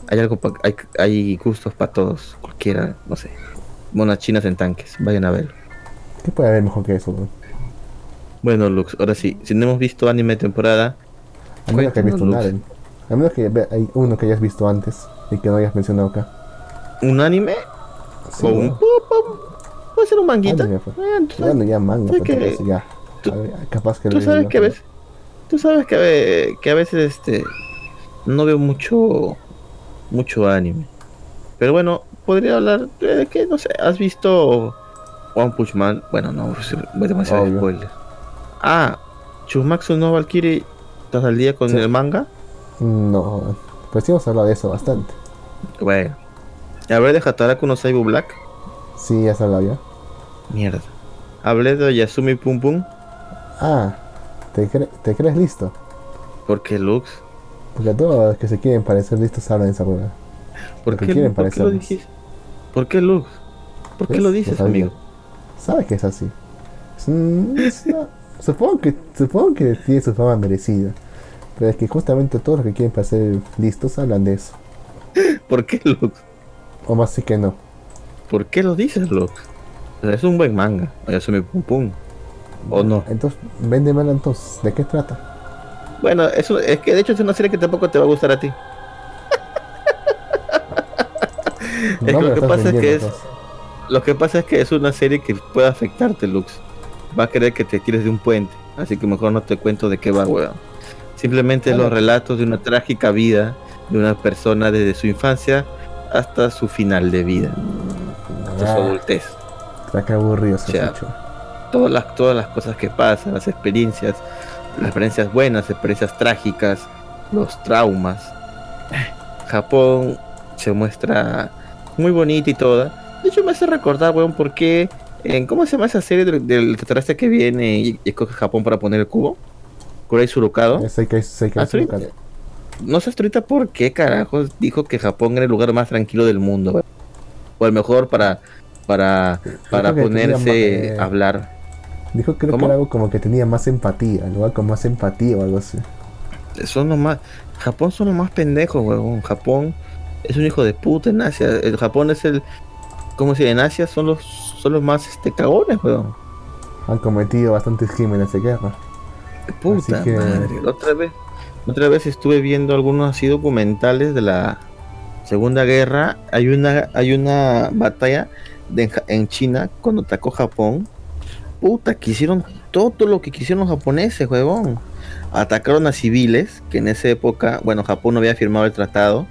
hay algo pa- hay, hay gustos para todos. Cualquiera, no sé. Monas chinas en tanques. Vayan a verlo. ¿Qué puede haber mejor que eso, weón? Bueno, Lux, ahora sí. Si no hemos visto anime de temporada, A menos que hayas visto un Cuéntanos, anime. A menos que ve- hay uno que hayas visto antes y que no hayas mencionado acá. un anime Sí, o un... Puede ser un manguita. Anime, pues. Bueno, tú sabes- Bueno, ya manga, ¿sabes pues, que- ya. tú- ver, capaz que Tú sabes diga, que a veces, tú sabes que a ve- que a veces este no veo mucho mucho anime. Pero bueno, podría hablar de que no sé, ¿has visto One Punch Man? Bueno, no, es es demasiado Obvio. spoiler. Ah, Chumatsu no Valkyrie, ¿estás al día con Sí. el manga? No, pues sí hemos hablado de eso bastante. Bueno. A ver, de Hataraku no Saibu Black. Sí, ya se ha hablado ya. Mierda. Hablé de Yasumi Pum Pum. Ah, ¿te, cre- te crees listo? Porque Lux. Porque todos los que se quieren parecer listos hablan de esa hueá. ¿Por qué, quieren ¿por qué lo dijiste? ¿Por qué Lux? ¿Por qué lo dices, amigo? Sabe que es así. Es un- es una- supongo que supongo que tiene su fama merecida. Pero es que justamente todos los que quieren parecer listos hablan de eso. ¿Por qué Lux? O más sí que no. ¿Por qué lo dices, Lux? O sea, es un buen manga. Yasumi Pum Pum. ¿O no? Entonces, véndemelo entonces. ¿De qué trata? Bueno, eso es que de hecho es una serie que tampoco te va a gustar a ti. Es que lo que pasa es que es- entonces. Lo que pasa es que es una serie que puede afectarte, Lux. Va a querer que te tires de un puente. Así que mejor no te cuento de qué va, weón. Simplemente los relatos de una trágica vida de una persona desde su infancia hasta su final de vida, hasta su Ah, adultez. está que aburrido se Ya. escuchó. todas las, todas las cosas que pasan, las experiencias, las experiencias buenas, experiencias trágicas, los traumas. Japón se muestra muy bonita y toda. De hecho me hace recordar, weón, por qué en ¿cómo se llama esa serie del, del extraterrestre que viene y, y escoge Japón para poner el cubo? Kurei Surukado. Es Seikai- Seikai Ah. Surukado. No sé hasta ahorita por qué carajos dijo que Japón era el lugar más tranquilo del mundo. O el mejor para para para ponerse ma- eh, a hablar. Dijo creo ¿Cómo? que era algo como que tenía más empatía, el lugar con más empatía o algo así. Son los más Japón son los más pendejos, weón. Japón es un hijo de puta en Asia. El Japón es el ¿cómo se dice? En Asia son los son los más este cagones, weón. Han cometido bastantes crímenes de guerra. Puta Así que- madre. Otra vez, otra vez estuve viendo algunos así documentales de la Segunda Guerra. Hay una, hay una batalla de, en China cuando atacó Japón. Puta, que hicieron todo lo que quisieron los japoneses, huevón. Atacaron a civiles, que en esa época, bueno, Japón no había firmado el tratado,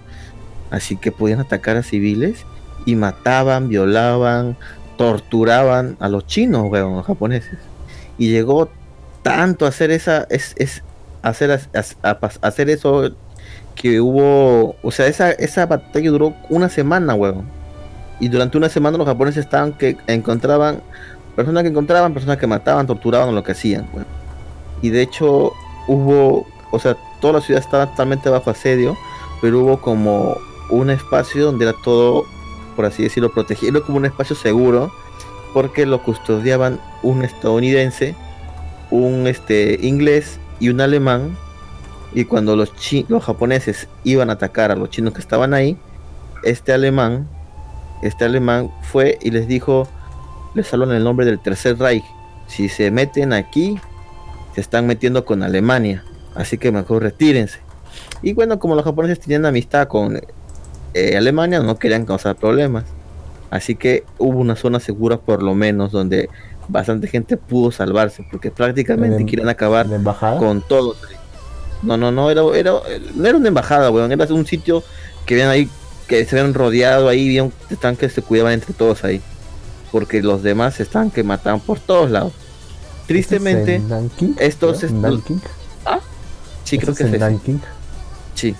así que podían atacar a civiles y mataban, violaban, torturaban a los chinos, huevón, los japoneses. Y llegó tanto a hacer esa es, es hacer a hacer eso que hubo o sea esa esa batalla duró una semana huevón y durante una semana los japoneses estaban que encontraban personas que encontraban personas que mataban torturaban lo que hacían huevón. y de hecho hubo o sea toda la ciudad estaba totalmente bajo asedio pero hubo como un espacio donde era todo por así decirlo protegido como un espacio seguro porque lo custodiaban un estadounidense un este inglés y un alemán. Y cuando los chi- los japoneses iban a atacar a los chinos que estaban ahí este alemán este alemán fue y les dijo les habló en el nombre del tercer Reich. Si se meten aquí se están metiendo con Alemania. Así que mejor retírense y bueno como los japoneses tenían amistad con eh, Alemania no querían causar problemas así que hubo una zona segura por lo menos donde bastante gente pudo salvarse porque prácticamente En- quieren acabar con todo. No, no, no, era, era, no era una embajada, weón, era un sitio que ven ahí, que se ven rodeado ahí, vieron que se cuidaban entre todos ahí. Porque los demás están que mataban por todos lados. Tristemente, ¿Esto es Nanking? estos Nanking. sí creo ¿Esto que es es sí.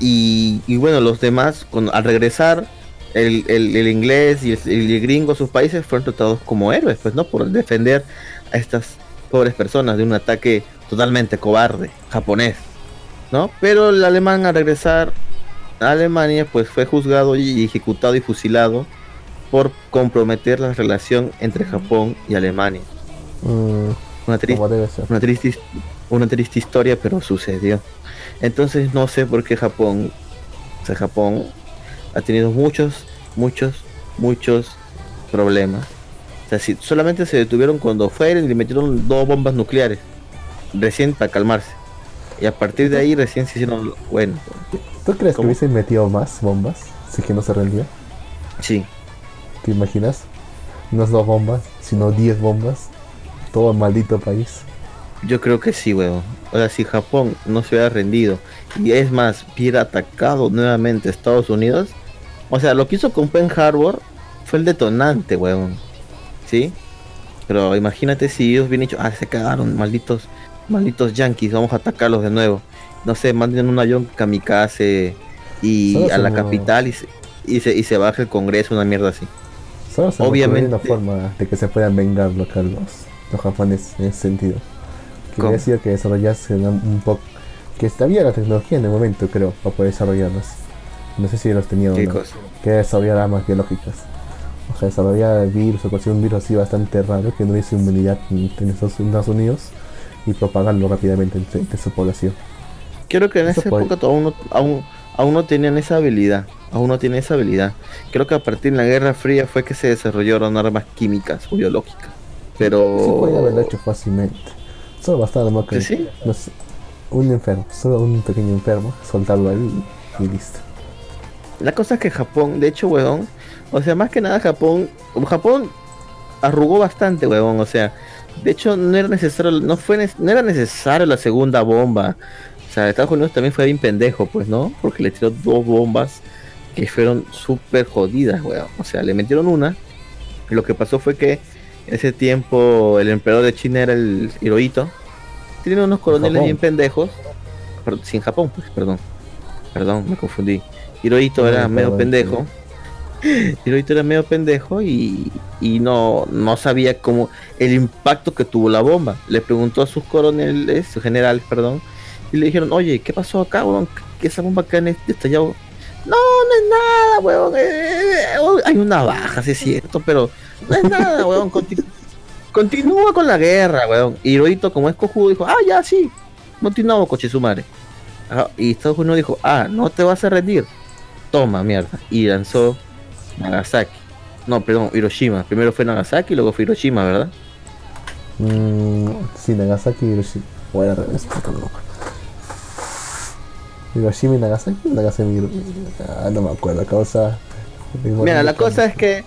Y, y bueno, los demás, cuando, al regresar, el, el- el inglés y el, el gringo, sus países, fueron tratados como héroes, pues, ¿no? Por defender a estas pobres personas de un ataque totalmente cobarde, japonés, ¿no? Pero el alemán al regresar a Alemania, pues fue juzgado y ejecutado y fusilado por comprometer la relación entre Japón y Alemania. Mm, Una triste una triste, una triste historia, pero sucedió. Entonces no sé por qué Japón, o sea, Japón ha tenido muchos, muchos, muchos problemas. O sea, si solamente se detuvieron cuando fueron y le metieron dos bombas nucleares, recién para calmarse. Y a partir de ahí recién se hicieron, bueno, ¿Tú crees que hubiesen metido más bombas si que no se rendía? sí, ¿Te imaginas? No es dos bombas, sino 10 bombas. Todo el maldito país. yo creo que sí, weón. O sea, si Japón no se hubiera rendido y es más, hubiera atacado nuevamente a Estados Unidos, o sea, lo que hizo con Pearl Harbor fue el detonante, weón. ¿Sí? Pero imagínate si ellos hubieran dicho, ah, se cagaron, malditos, malditos yankees, vamos a atacarlos de nuevo. No sé, manden un avión kamikaze y a la capital y se, y se, y se baja el Congreso, una mierda así. Solo se me Obviamente. una forma de que se puedan vengar los, los, los japoneses en ese sentido. Hubiera sido que desarrollasen un, poco. Que había la tecnología en el momento, creo, para poder desarrollarlos. No sé si los tenían o ¿Qué no. cosa? Que desarrollar armas biológicas. O sea, desarrollar el virus o conseguir un virus así bastante raro que no hubiese inmunidad en en Estados Unidos y propagarlo rápidamente entre, entre su población. Creo que en Eso esa puede- época aún no, aún, aún no tenían esa habilidad. Aún no tienen esa habilidad. Creo que a partir de la Guerra Fría fue que se desarrollaron armas químicas o biológicas. Pero. Sí podía haberlo hecho fácilmente. Solo bastaba ¿no? que sí. no sé, un enfermo, solo un pequeño enfermo, soltarlo ahí y, y listo. La cosa es que Japón, de hecho, weón. O sea, más que nada Japón. Japón arrugó bastante, weón. O sea, de hecho, no era necesario. No, fue, no era necesario la segunda bomba. O sea, Estados Unidos también fue bien pendejo, pues, ¿no? Porque le tiró dos bombas que fueron súper jodidas, weón. O sea, le metieron una. y Lo que pasó fue que ese tiempo el emperador de China era el Hirohito. Tiene unos coroneles Japón. bien pendejos. Pero, sin Japón, pues, perdón. Perdón, me confundí. Hirohito No, era medio pendejo. Hirohito era medio pendejo y, y no, no sabía cómo el impacto que tuvo la bomba. Le preguntó a sus coroneles, sus generales, perdón, y le dijeron, oye, ¿qué pasó acá, weón? ¿Qué esa bomba acá en este estallado? No, no es nada, weón. eh, eh, hay una baja, sí es cierto, pero no es nada, weón. conti- continúa con la guerra, weón. Y Hirohito, como es cojudo, dijo, ah, ya, sí. Continuamos, coche su madre. Y Estados Unidos dijo, ah, no te vas a rendir. Toma, mierda. Y lanzó Nagasaki. No, perdón, Hiroshima. Primero fue Nagasaki luego fue Hiroshima, ¿verdad? Mm, sí, Nagasaki y Hiroshima. O era al revés. Hiroshima y Nagasaki, Nagasaki. Ah, no me acuerdo, causa. Mira, la cosa es que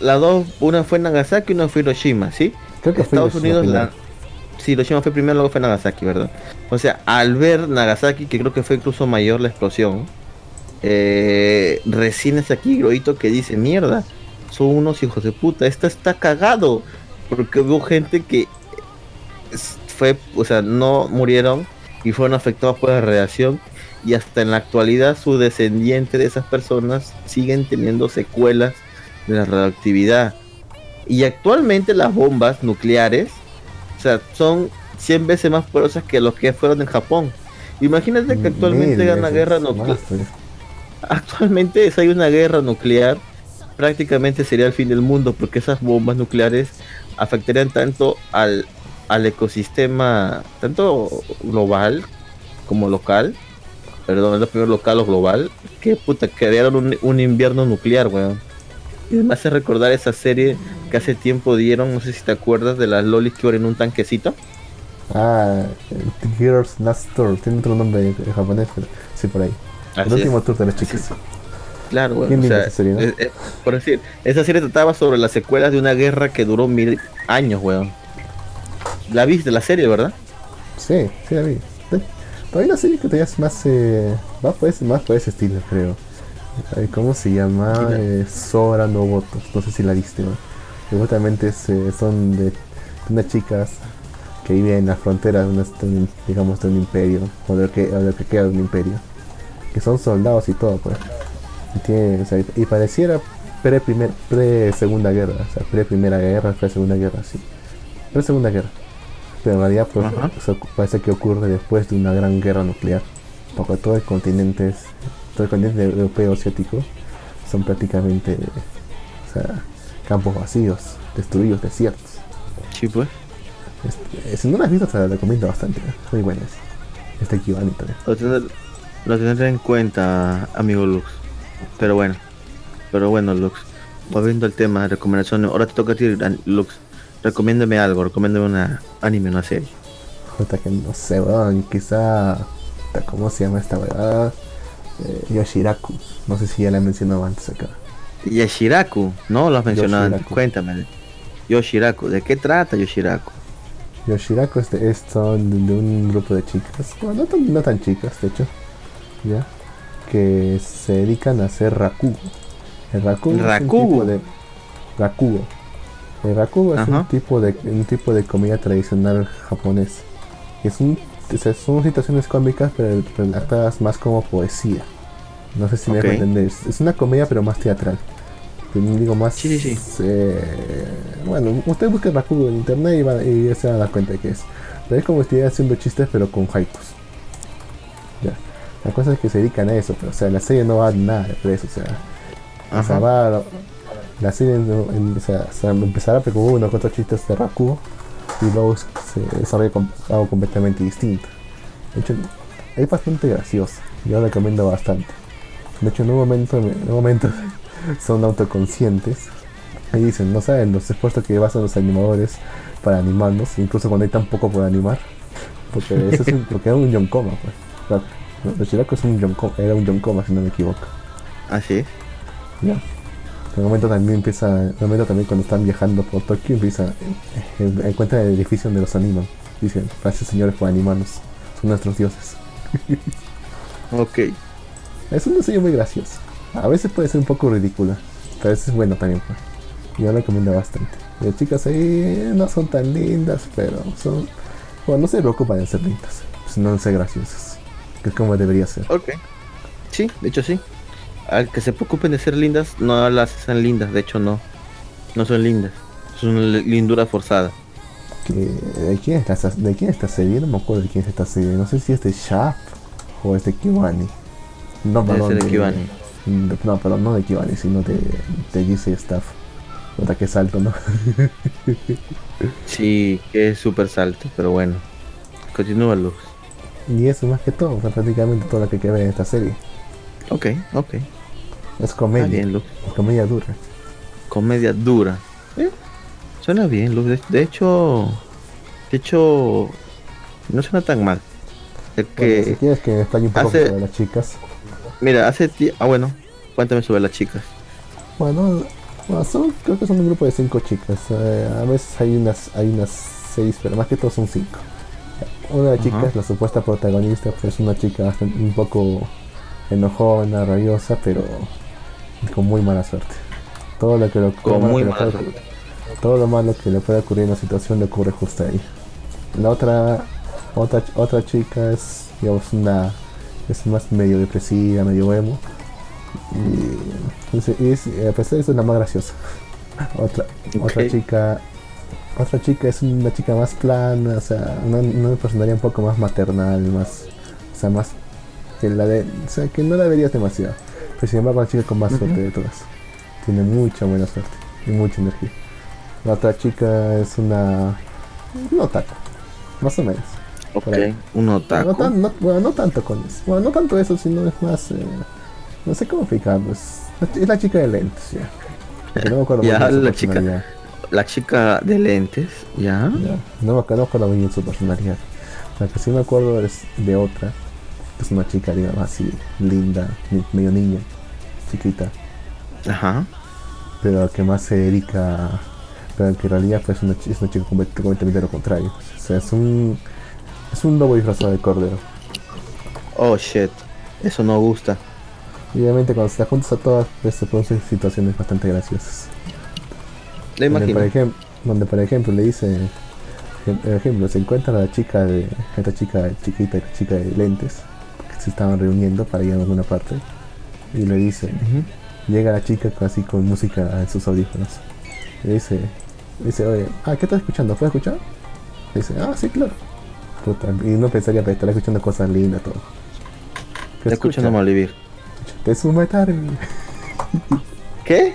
las dos, una fue Nagasaki y una fue Hiroshima, ¿sí? Creo que Estados Unidos, la... sí, Hiroshima fue primero, luego fue Nagasaki, ¿verdad? O sea, al ver Nagasaki, que creo que fue incluso mayor la explosión, eh, recién es aquí Hirohito que dice, mierda, son unos hijos de puta, esto está cagado, porque hubo gente que fue, o sea, no murieron y fueron afectados por la radiación y hasta en la actualidad su descendiente de esas personas siguen teniendo secuelas de la radioactividad. Y actualmente las bombas nucleares, o sea, son 100 veces más poderosas que los que fueron en Japón. Imagínate que actualmente Mil hay una guerra nuclear. pues. Actualmente si hay una guerra nuclear, prácticamente sería el fin del mundo porque esas bombas nucleares afectarían tanto al, al ecosistema, tanto global como local, perdón, es lo primero local o global, que puta, crearon un, un invierno nuclear, weón. Y me hace recordar esa serie que hace tiempo dieron, no sé si te acuerdas, de las lolis que en un tanquecito. Ah, Girls Last Tour. Tiene otro nombre en japonés, pero sí, por ahí. Así el es. último tour de las chicas. Claro, weón. Bien o linda sea, esa serie, ¿no? es- es- por decir, esa serie trataba sobre las secuelas de una guerra que duró mil años, weón. La viste, la serie, ¿verdad? Sí, sí, la vi. Hay una serie que todavía es más, eh, por ese, más por ese estilo, creo. ¿Cómo se llama? Sí, Eh, Sora no votos. No sé si la viste, ¿no? Justamente es, eh, son de unas chicas que viven en la frontera de, una- digamos, de un imperio, o de lo que, o de lo que queda de un imperio. Que son soldados y todo, pues. Y, tiene, o sea, y pareciera pre, primer, pre guerra, o sea, pre primera guerra, pre segunda guerra, sí. Pre segunda guerra. Pero en realidad pues, parece que ocurre después de una gran guerra nuclear. Porque todo el continente, es- el continente europeo asiático son prácticamente o sea, campos vacíos, destruidos, desiertos. Sí, pues. Este, si no la has visto, te la recomiendo bastante. ¿eh? Muy buena es. Este equivalente. ¿eh? Lo tendré, lo tendré en cuenta, amigo Lux. Pero bueno. Pero bueno, Lux. Volviendo al tema de recomendaciones. Ahora te toca a ti, Lux. Recomiéndame algo. Recomiéndame una anime, una serie. Puta que no sé, weón. Quizá. ¿Cómo se llama esta weá? Eh, Yoshiraku. No sé si ya la he mencionado antes acá. Yoshiraku. No lo has mencionado antes. Cuéntame. Yoshiraku. ¿De qué trata Yoshiraku? Yoshiraku es, de- es son de un grupo de chicas, bueno, no tan, no tan chicas, de hecho, ya, que se dedican a hacer rakugo. El rakugo es un tipo de rakugo. El rakugo es un tipo de un tipo de comida tradicional japonés. Es un, o sea, son situaciones cómicas pero relatadas más como poesía. No sé si me entender. Es, una comedia pero más teatral. Digo más. Sí, sí, sí. eh, bueno, usted busca Rakugo en internet y, va- y ya se va a dar cuenta de qué es. Pero es como si estuviera haciendo chistes pero con haikus. Ya. La cosa es que se dedican a eso, pero o sea, la serie no va nada de eso, o sea. O sea, Ajá. va la serie en- en- o sea, se empezará con uno o cuatro chistes de Rakugo y luego se desarrolla con algo completamente distinto. De hecho, es bastante gracioso. Yo lo recomiendo bastante. De hecho, en un momento, en un momento son autoconscientes y dicen, no saben los esfuerzos que basan los animadores para animarnos, incluso cuando hay tan poco por animar. Porque eso es un, porque era un yonkoma, pues. Claro, Los es un yonkoma, era un yonkoma si no me equivoco. Así es. Ya. En un momento también empieza, en momento también cuando están viajando por Tokio empieza, encuentran el edificio donde los animan. Dicen, gracias señores por animarnos, son nuestros dioses. Ok. Es un diseño muy gracioso. A veces puede ser un poco ridícula, pero es bueno también. Pues. Yo la recomiendo bastante. Las chicas ahí no son tan lindas, pero son. Bueno, no se preocupan de ser lindas, sino de ser graciosas. Que es como debería ser. Ok. Sí, de hecho sí. Al que se preocupen de ser lindas, no las hacen lindas, de hecho no. No son lindas. Es una lindura forzada. ¿De quién, está, ¿De quién está serie? No me acuerdo de quién es esta serie. No sé si es de Shaft o es de Kiwani. No, Debe perdón. ser de Kiwani. de- No, perdón, no de Kiwani, sino de, de GC Staff. Otra que salto, ¿no? Sí, que es súper salto, pero bueno. Continúa Luz. y eso más que todo, prácticamente todo lo que hay que ver en esta serie. Ok, ok. Es comedia, bien, comedia dura. Comedia dura. Eh, Suena bien, Luz. De, de hecho, de hecho, no suena tan mal. Es Bueno, si que, quieres que explaye un poco hace- sobre las chicas. mira, hace. Ah, bueno, cuéntame sobre las chicas. Bueno, son, creo que son un grupo de cinco chicas. eh, a veces hay unas, hay unas seis, pero más que todo son cinco. Una de las chicas, la supuesta protagonista, pues una chica bastante- un poco enojona, rabiosa, pero con muy mala suerte. Todo lo que lo, Con muy suerte. todo lo malo que le puede ocurrir en la situación le ocurre justo ahí. La otra, otra, otra chica es, digamos, una, es más medio depresiva, medio emo. Y, y se- y es, a pesar de eso es la más graciosa. Otra, otra chica, otra chica es una chica más plana, o sea, una, una personalidad un poco más maternal, más, o sea, más que la de, o sea, que no la verías demasiado. Pero sin embargo, la chica con más suerte de todas. Tiene mucha buena suerte y mucha energía. La otra chica es una. No otaku, más o menos. Ok, un No, otaku. tan- no- bueno, no tanto con eso. Bueno, no tanto eso, sino es más. eh, no sé cómo explicarlo. Es, es la chica de lentes, ya. Porque no me acuerdo Ya, la chica. La chica de lentes, ¿ya? Ya, No me acuerdo, no me acuerdo bien su personalidad. La que sí me acuerdo es de otra. Es una chica, digamos así, linda, medio niña, chiquita. Ajá. pero que más se dedica pero que en realidad pues una, es una chica complet- completamente lo contrario o sea es un es un lobo disfrazado de cordero Oh shit. Eso no gusta. y obviamente cuando se las juntas a todas pues se producen situaciones bastante graciosas Le donde imagino. por, ejemplo, donde por ejemplo le dice por ejemplo se encuentra la chica de esta chica chiquita y la chica de lentes se estaban reuniendo para ir a alguna parte y le dice. Llega la chica así con música en sus audífonos. Le dice, dice, oye, ah, ¿qué estás escuchando? ¿Puedes escuchar? Le dice, ah, sí, claro. Puta, y no pensaría que estar escuchando cosas lindas, todo. ¿Qué Está escuchando Malvivir. De su metal, ¿Qué?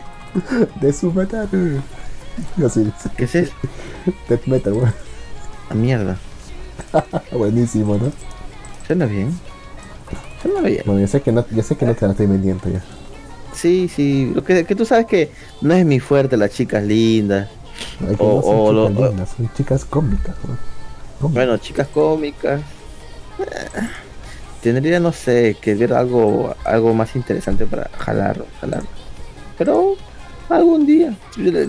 de su metal. Así ¿Qué es eso? death metal, weón. La mierda. Buenísimo, ¿no? Suena bien. Bueno, yo sé que no, yo sé que no te la estoy vendiendo ya. Sí, sí. Lo que, que tú sabes que no es mi fuerte las chicas lindas. Hay que O- no son o lo- chicas lindas, son chicas. Cómicas. Bueno, chicas cómicas. Eh, Tendría, no sé, que ver algo, algo más interesante para jalar, jalar. Pero algún día.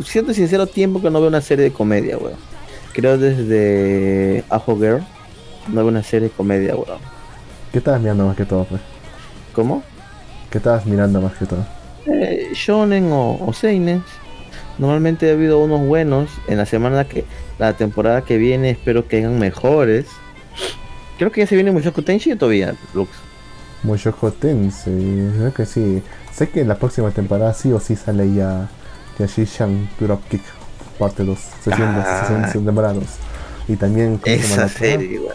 Siento sincero tiempo que no veo una serie de comedia, weón. Creo desde Ajo Girl no veo una serie de comedia, weón. ¿Qué estabas mirando más que todo, pues? ¿Cómo? ¿Qué estabas mirando más que todo? Eh, shonen o, o seinen. Normalmente ha habido unos buenos en la semana que la temporada que viene espero que hayan mejores. Creo que ya se viene Mushoku Tensei todavía, Lux. Mushoku Tensei, creo que sí. Sé que en la próxima temporada sí o sí sale ya Yashishan Dropkick parte 2, sesión 2, Ah. sesión, sesión temporada 2. Y también ¿cómo se llama la Esa otra? serie, weón.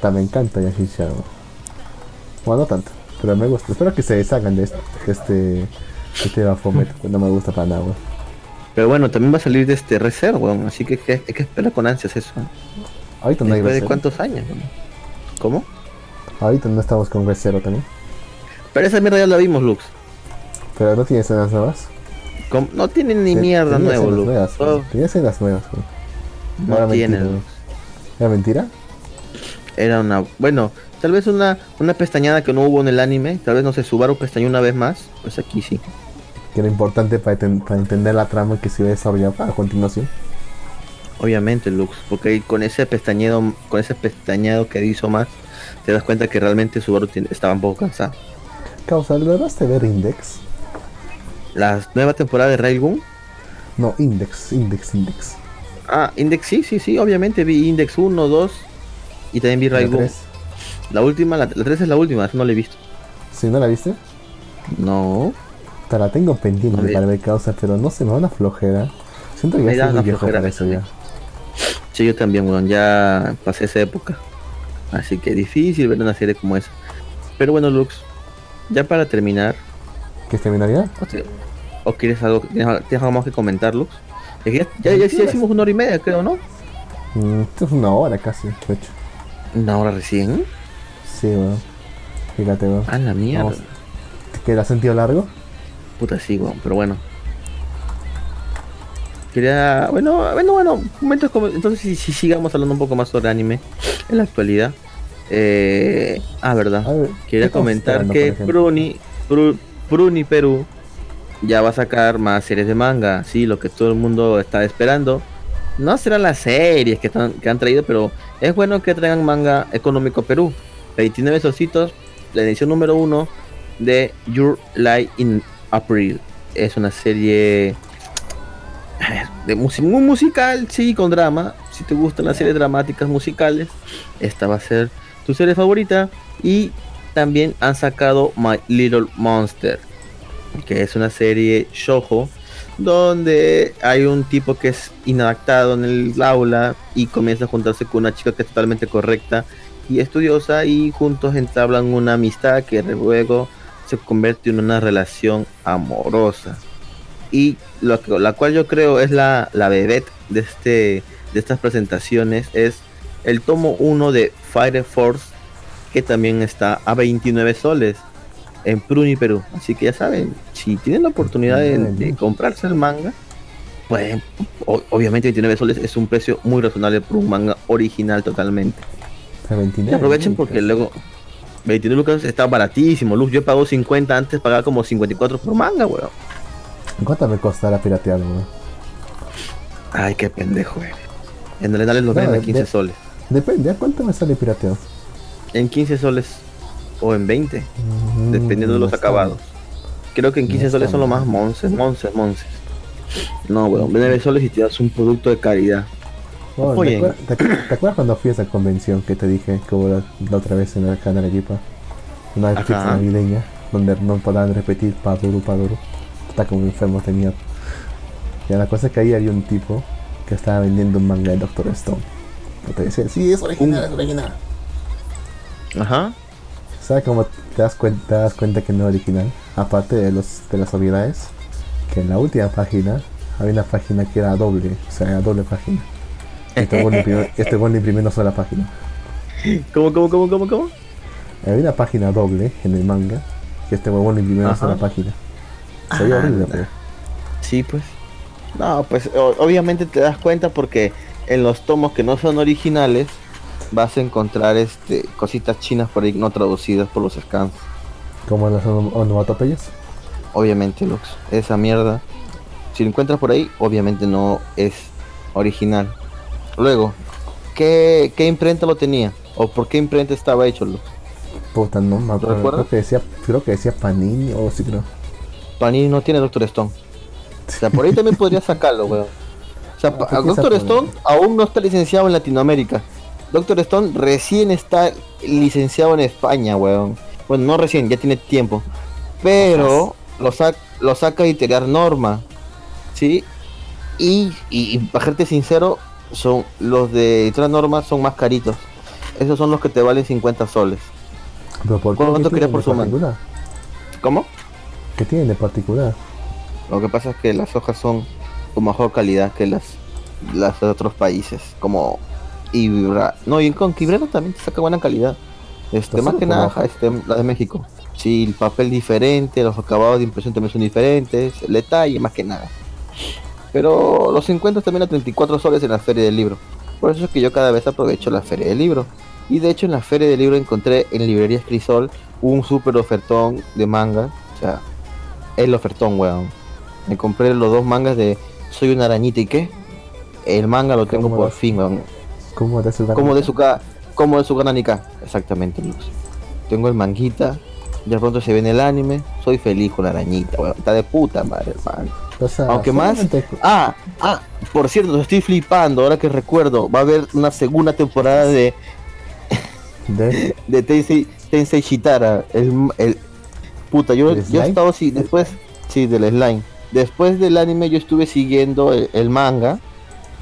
También encanta Yashishan. Bueno, no tanto, pero me gusta. Espero que se deshagan de este, de este, este Baphomet, que no me gusta para nada. weón. Pero bueno, también va a salir de este reserva, weón. Así que, que- hay que esperar con ansias eso. Ahorita no hay Después de cuántos años, weón? ¿Cómo? Ahorita no estamos con Resero también. Pero esa mierda ya la vimos, Lux. Pero no tiene escenas nuevas. No tienen ni mierda escenas Lux. nuevas, weón. Tenía escenas nuevas. weón. no mentira, Lux. ¿Era mentira? Era una, bueno, Tal vez una, una pestañada que no hubo en el anime. Tal vez no se sé, Subaru pestañó una vez más. Pues aquí sí. Que era importante para, para entender la trama que se iba a a continuación. Obviamente, Lux. Porque con ese pestañedo, con ese pestañado que hizo más, te das cuenta que realmente Subaru estaba un poco cansado. Causa, ¿lo de ver Index? ¿La nueva temporada de Railgun? No, Index, Index, Index. Ah, Index sí, sí, sí, obviamente vi Index 1, 2 y también vi Railgun. 3. La última, la, la 3 es la última, esa no la he visto. ¿Sí, no la viste? No. Te la tengo pendiente para ver causa, pero no se me da una flojera. Siento que Me ya da una flojera para eso ya. Sí, yo también, ya pasé esa época. Así que difícil ver una serie como esa. Pero bueno, Lux, ya para terminar, ¿Quieres terminar ya? ¿o, quieres algo, tienes, al- tienes algo más que comentar, Lux? Es que ya, ya, ya- ya hicimos una hora y media, creo, ¿no? Mm, esto es una hora casi, de hecho. Una hora recién. Sí, weón. Fíjate, weón. A la mierda. Vamos. ¿Que la has sentido largo? Puta, sí, weón, pero bueno. Quería. Bueno, bueno, bueno. Momentos como. Entonces, si, si sigamos hablando un poco más sobre anime en la actualidad. Eh, ah, verdad. Ver, Quería ¿qué estamos comentar que? Pruni, Pru- Pruni Perú ya va a sacar más series de manga. Sí, lo que todo el mundo está esperando. No serán las series que, están, que han traído, pero es bueno que traigan manga económico Perú. 29 solcitos, la edición número 1 de Your Light in April. Es una serie de muy musical, sí, con drama. Si te gustan las series dramáticas musicales, esta va a ser tu serie favorita. Y también han sacado My Little Monster, que es una serie shojo donde hay un tipo que es inadaptado en el aula y comienza a juntarse con una chica que es totalmente correcta y estudiosa y juntos entablan una amistad que luego se convierte en una relación amorosa. Y lo que- la cual yo creo es la, la vedette de este de estas presentaciones es el tomo 1 de Fire Force que también está a 29 soles en Pruni Perú. Así que ya saben si tienen la oportunidad de, de comprarse el manga pues o- obviamente 29 soles es un precio muy razonable por un manga original totalmente A 29. y aprovechen porque luego 29 lucas está baratísimo Luz yo pago 50 antes pagaba como 54 por manga weón ¿Cuánto me costará piratearlo, weón? Ay, qué pendejo eres. En Arenales lo No, venden a de- 15 de- soles. Depende, ¿a cuánto me sale pirateado? En 15 soles o en 20, Mm, dependiendo de los acabados. Creo que en 15 No soles son lo más monces, monces, monces. No, weón, 9 soles y te das un producto de calidad. Oye. ¿te, acuer- te acuer- te acuerdas cuando fui a esa convención que te dije que hubo la, la otra vez en el canal Equipa? Una fiesta navideña donde no podían repetir Paduro, Paduro. Está como enfermo tenía. Y la cosa es que ahí había un tipo que estaba vendiendo un manga de Doctor Stone. Y te decía, sí, es original, es original. Ajá. ¿Sabes cómo te das, cuenta, te das cuenta que no es original? Aparte de, los, de las obviedades, que en la última página había una página que era doble, o sea, era doble página. Este bueno imprimió, este imprimió una sola página. ¿Cómo, cómo, cómo, cómo, cómo? Había una página doble en el manga, que este huevón imprimió una sola página. Se veía horrible, Anda. pero. Sí, pues. No, pues o- obviamente te das cuenta porque en los tomos que no son originales vas a encontrar este cositas chinas por ahí no traducidas por los scans. Como las onom- onomatopeyas. Obviamente, Lux. Esa mierda. Si lo encuentras por ahí, obviamente no es original. Luego, ¿qué, qué imprenta lo tenía? ¿O por qué imprenta estaba hecho? Puta, no me acuerdo. recuerdas? Creo que decía, creo que decía Panini o sí creo. Panini no tiene Doctor Stone. O sea, por ahí también podría sacarlo, weón. O sea, pa- ¿por qué Doctor? Stone aún no está licenciado en Latinoamérica. Doctor Stone recién está licenciado en España, weón. Bueno, no recién, ya tiene tiempo. Pero lo, sac lo saca Editorial Norma. ¿Sí? Y, y, y para serte sincero, son los de Editorial Norma son más caritos. Esos son los que te valen 50 soles. Pero ¿por qué? ¿Cuánto ¿Qué querías por su particular? ¿Cómo? ¿Qué tienen de particular? Lo que pasa es que las hojas son con mejor calidad que las, las de otros países, como Ibra. No, y con Ibrero también te saca buena calidad. Este, ¿Está más que nada, hoja? este, la de México. Sí, el papel diferente, los acabados de impresión también son diferentes, el detalle más que nada. Pero los encuentras también a 34 soles en la feria del libro. Por eso es que yo cada vez aprovecho la feria del libro. Y de hecho en la feria del libro encontré en librerías Crisol un super ofertón de manga. O sea, el ofertón, weón. Me compré los dos mangas de Soy una arañita y qué. El manga lo tengo ¿Cómo por fin, weón. ¿Cómo de su Como de su como de su cananica. Exactamente, Lux. Tengo el manguita. Ya pronto se viene el anime. Soy feliz con la arañita, weón. Está de puta madre, hermano. Aunque más. Ah, ah, por cierto, estoy flipando. Ahora que recuerdo, va a haber una segunda temporada de, de de Tensei, Tensei Shitara. El, el puta, yo, ¿El yo he estado así. Después, sí, del slime. Después del anime, yo estuve siguiendo el, el manga.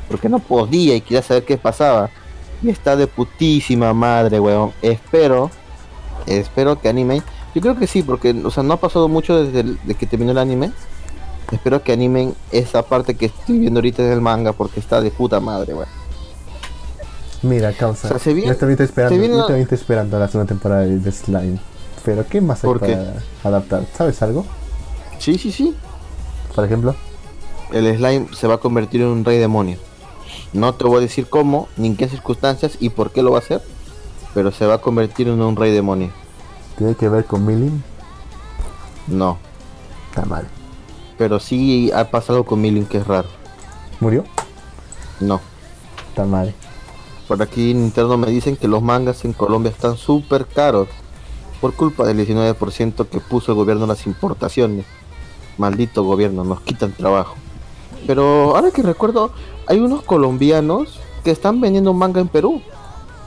Porque no podía y quería saber qué pasaba. Y está de putísima madre, weón. Espero, espero que anime. Yo creo que sí, porque, o sea, no ha pasado mucho desde el- de que terminó el anime. Espero que animen esa parte que estoy viendo ahorita en el manga porque está de puta madre, weón. Mira, causa. O sea, se viene- yo también estoy esperando, se viene- yo también estoy esperando la segunda temporada de Slime. Pero ¿qué más hay ¿Por qué? para adaptar? ¿Sabes algo? Sí, sí, sí. Por ejemplo, El slime se va a convertir en un rey demonio. No te voy a decir cómo, ni en qué circunstancias y por qué lo va a hacer. Pero se va a convertir en un rey demonio. tiene que ver con Milling. No. Está mal. Pero sí ha pasado con Milling que es raro. ¿Murió? No. Está mal. Por aquí en interno me dicen que los mangas en Colombia están súper caros. Por culpa del 19% que puso el gobierno en las importaciones. Maldito gobierno, nos quitan trabajo. Pero ahora que recuerdo, hay unos colombianos que están vendiendo manga en Perú.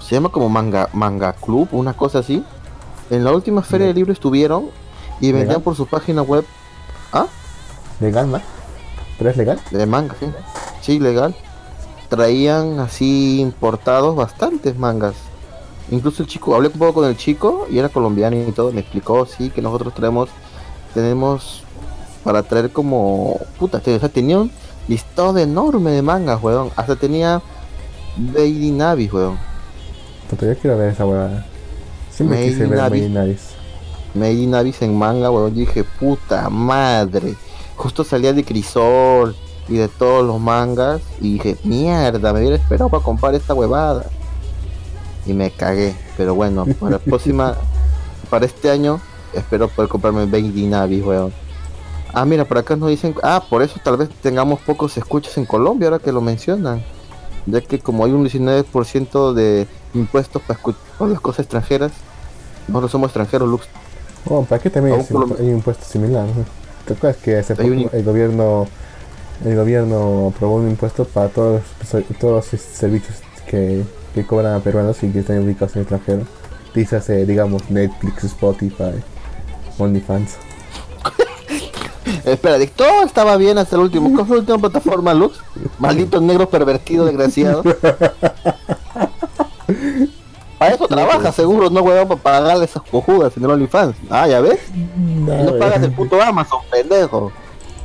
Se llama como manga, manga club, una cosa así. En la última feria de libro estuvieron y vendían por su página web. ¿Ah? ¿Legal, man? ¿Pero es legal? De manga, sí. Sí, legal. Traían así importados bastantes mangas. Incluso el chico, hablé un poco con el chico y era colombiano y todo. Me explicó, sí, que nosotros traemos, tenemos para traer como, puta, o sea, tenía un listado enorme de mangas, weón. Hasta tenía Baby Navi, weón. Puta, yo quiero ver esa huevada. Siempre Made quise ver Abyss. Made in Abyss. Made in Abyss en manga, weón. Yo dije, puta madre. Justo salía de Crisol y de todos los mangas. Y dije, mierda, me hubiera esperado para comprar esta huevada. Y me cagué. Pero bueno, para la próxima, para este año, espero poder comprarme Made in Abyss, weón. Ah, mira, por acá nos dicen, ah, por eso tal vez tengamos pocos escuchas en Colombia, ahora que lo mencionan. Ya que como hay un 19% de impuestos para escuchar las cosas extranjeras, nosotros somos extranjeros, Lux. Oh, ¿para qué también hay un impuesto similar? ¿no? ¿Te acuerdas que hace un poco el gobierno el gobierno aprobó un impuesto para todos los, todos los servicios que, que cobran a peruanos y que están ubicados en el extranjero? Dígase, digamos, Netflix, Spotify, OnlyFans. Espera, todo estaba bien hasta el último. ¿Cuál fue la última plataforma, Lux? Maldito negro pervertido, desgraciado. Para eso trabaja, seguro, no huevón para pagarle esas cojudas en el OnlyFans. Ah, ya ves. No, Y no pagas el puto Amazon, pendejo.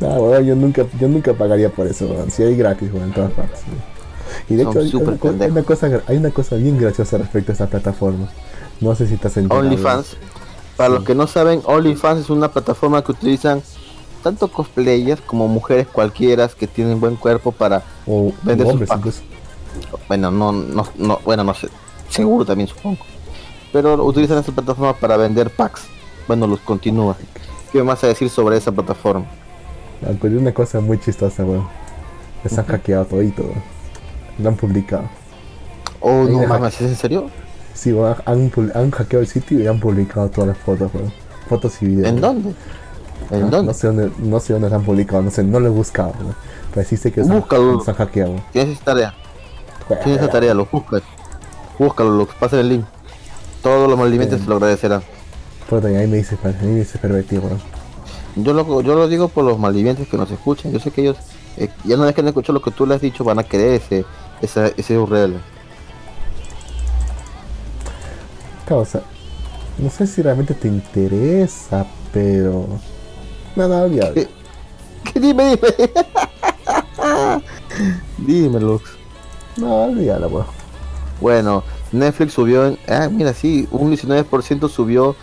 Weón, yo nunca, yo nunca pagaría por eso, weón. Si hay gratis, weón, en todas partes. Y de Son hecho, hay una, hay, cosa, hay una cosa bien graciosa respecto a esta plataforma. No sé si estás enterado. OnlyFans. Para los que no saben, OnlyFans es una plataforma que utilizan tanto cosplayers como mujeres cualquiera que tienen buen cuerpo para O, Vende o sus hombres. Bueno, no, no, no, bueno, no sé, seguro también supongo. Pero utilizan esta plataforma para vender packs. Bueno, los continúa. ¿Qué más a decir sobre esa plataforma? Aunque hay una cosa muy chistosa, weón. Les han hackeado todito, weón. Lo han publicado. Oh, no mames, ¿es en serio? Sí, weón, han, hackeado el sitio y han publicado todas las fotos, weón. Fotos y videos. ¿En dónde? ¿En Ah, dónde? No sé dónde, no sé dónde las han publicado, no sé, no lo he buscado, weón. Pero sí sé que se han- hackeado. Tienes esa tarea. Tienes esa tarea, lo buscas. Búscalo, lo pasa el link. Todos los te lo agradecerán. Puta, ahí me dice, pa- ahí me dice pervertido, weón. Yo lo, yo lo digo por los maldivientes que nos escuchan. Yo sé que ellos, eh, ya una vez que han escuchado lo que tú les has dicho, van a querer ese, ese, ese URL. Causa, no sé si realmente te interesa, pero... Nada, olvídalo. ¿Qué? ¿Qué? Dime, dime. dime, Lux. No, olvídalo, weón. Bueno, Netflix subió en... Ah, mira, sí, un 19% subió...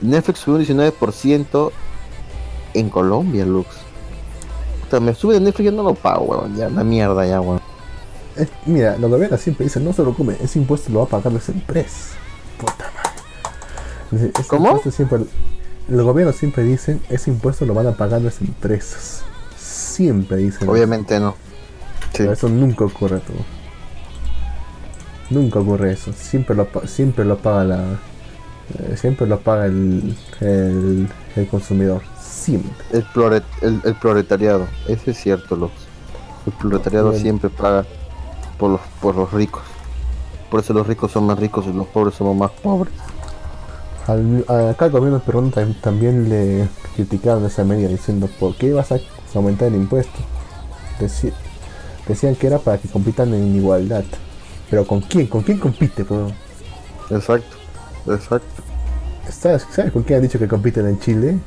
Netflix subió un 19% en Colombia, Lux. Puta, me sube de Netflix, yo no lo pago, weón. Ya, la mierda, ya, weón. Es- mira, los gobiernos siempre dicen, no se lo come, ese impuesto lo va a pagar las empresas. Puta madre. Ese ¿Cómo? siempre, los gobiernos siempre dicen, ese impuesto lo van a pagar las empresas. Siempre dicen. Obviamente no. Sí. Pero eso nunca ocurre, tú. Nunca ocurre eso. Siempre lo, siempre lo paga la... eh, siempre lo paga el, el, el consumidor. siempre. El, prolet- el, el proletariado, eso es cierto, Lux. El proletariado Bien. siempre paga por los, por los ricos. Por eso los ricos son más ricos y los pobres somos más pobres. Al, acá el gobierno peruano tam- también le criticaron esa medida diciendo ¿por qué vas a aumentar el impuesto? Deci- decían que era para que compitan en igualdad. Pero ¿con quién? ¿Con quién compite? bro? Exacto, exacto. ¿Sabes, ¿Sabes con quién han dicho que compiten en Chile?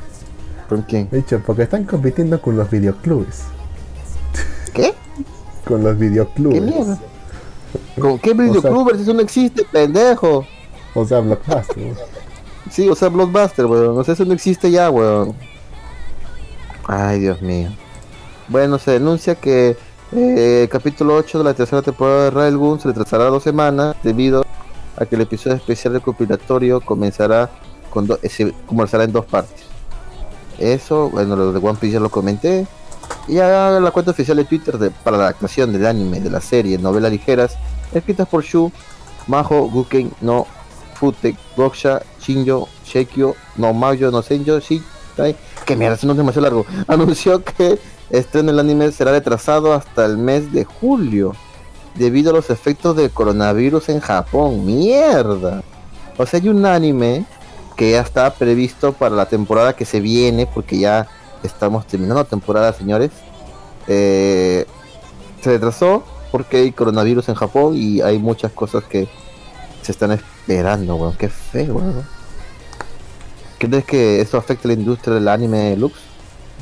¿Con quién? De hecho, porque están compitiendo con los videoclubes. ¿Qué? Con los videoclubes. ¿Qué mierda? ¿Con qué videoclubers? Eso no existe, pendejo. O sea, Blockbuster. Sí, o sea, Blockbuster, weón. O sea, eso no existe ya, weón. Ay, Dios mío. Bueno, se denuncia que eh, el capítulo 8 de la tercera temporada de Railgun se retrasará dos semanas debido a que el episodio especial recopilatorio comenzará con do- eh, se comenzará en dos partes. Eso, bueno, lo de One Piece ya lo comenté. Y ya la cuenta oficial de Twitter para la adaptación del anime de la serie novelas ligeras escritas por Shu, Majo, Guken, no Fute, Goksha, Shinjo, Shekyo, no Mayo, no Senjo, Shitai, que mierda, ese nombre es demasiado largo, anunció que estreno el anime será retrasado hasta el mes de julio, debido a los efectos del coronavirus en Japón, mierda. O sea, hay un anime que ya está previsto para la temporada que se viene, porque ya estamos terminando la temporada, señores. Eh, se retrasó porque hay coronavirus en Japón y hay muchas cosas que se están esperando, weón. Qué feo, weón. ¿Crees que esto afecta a la industria del anime Lux?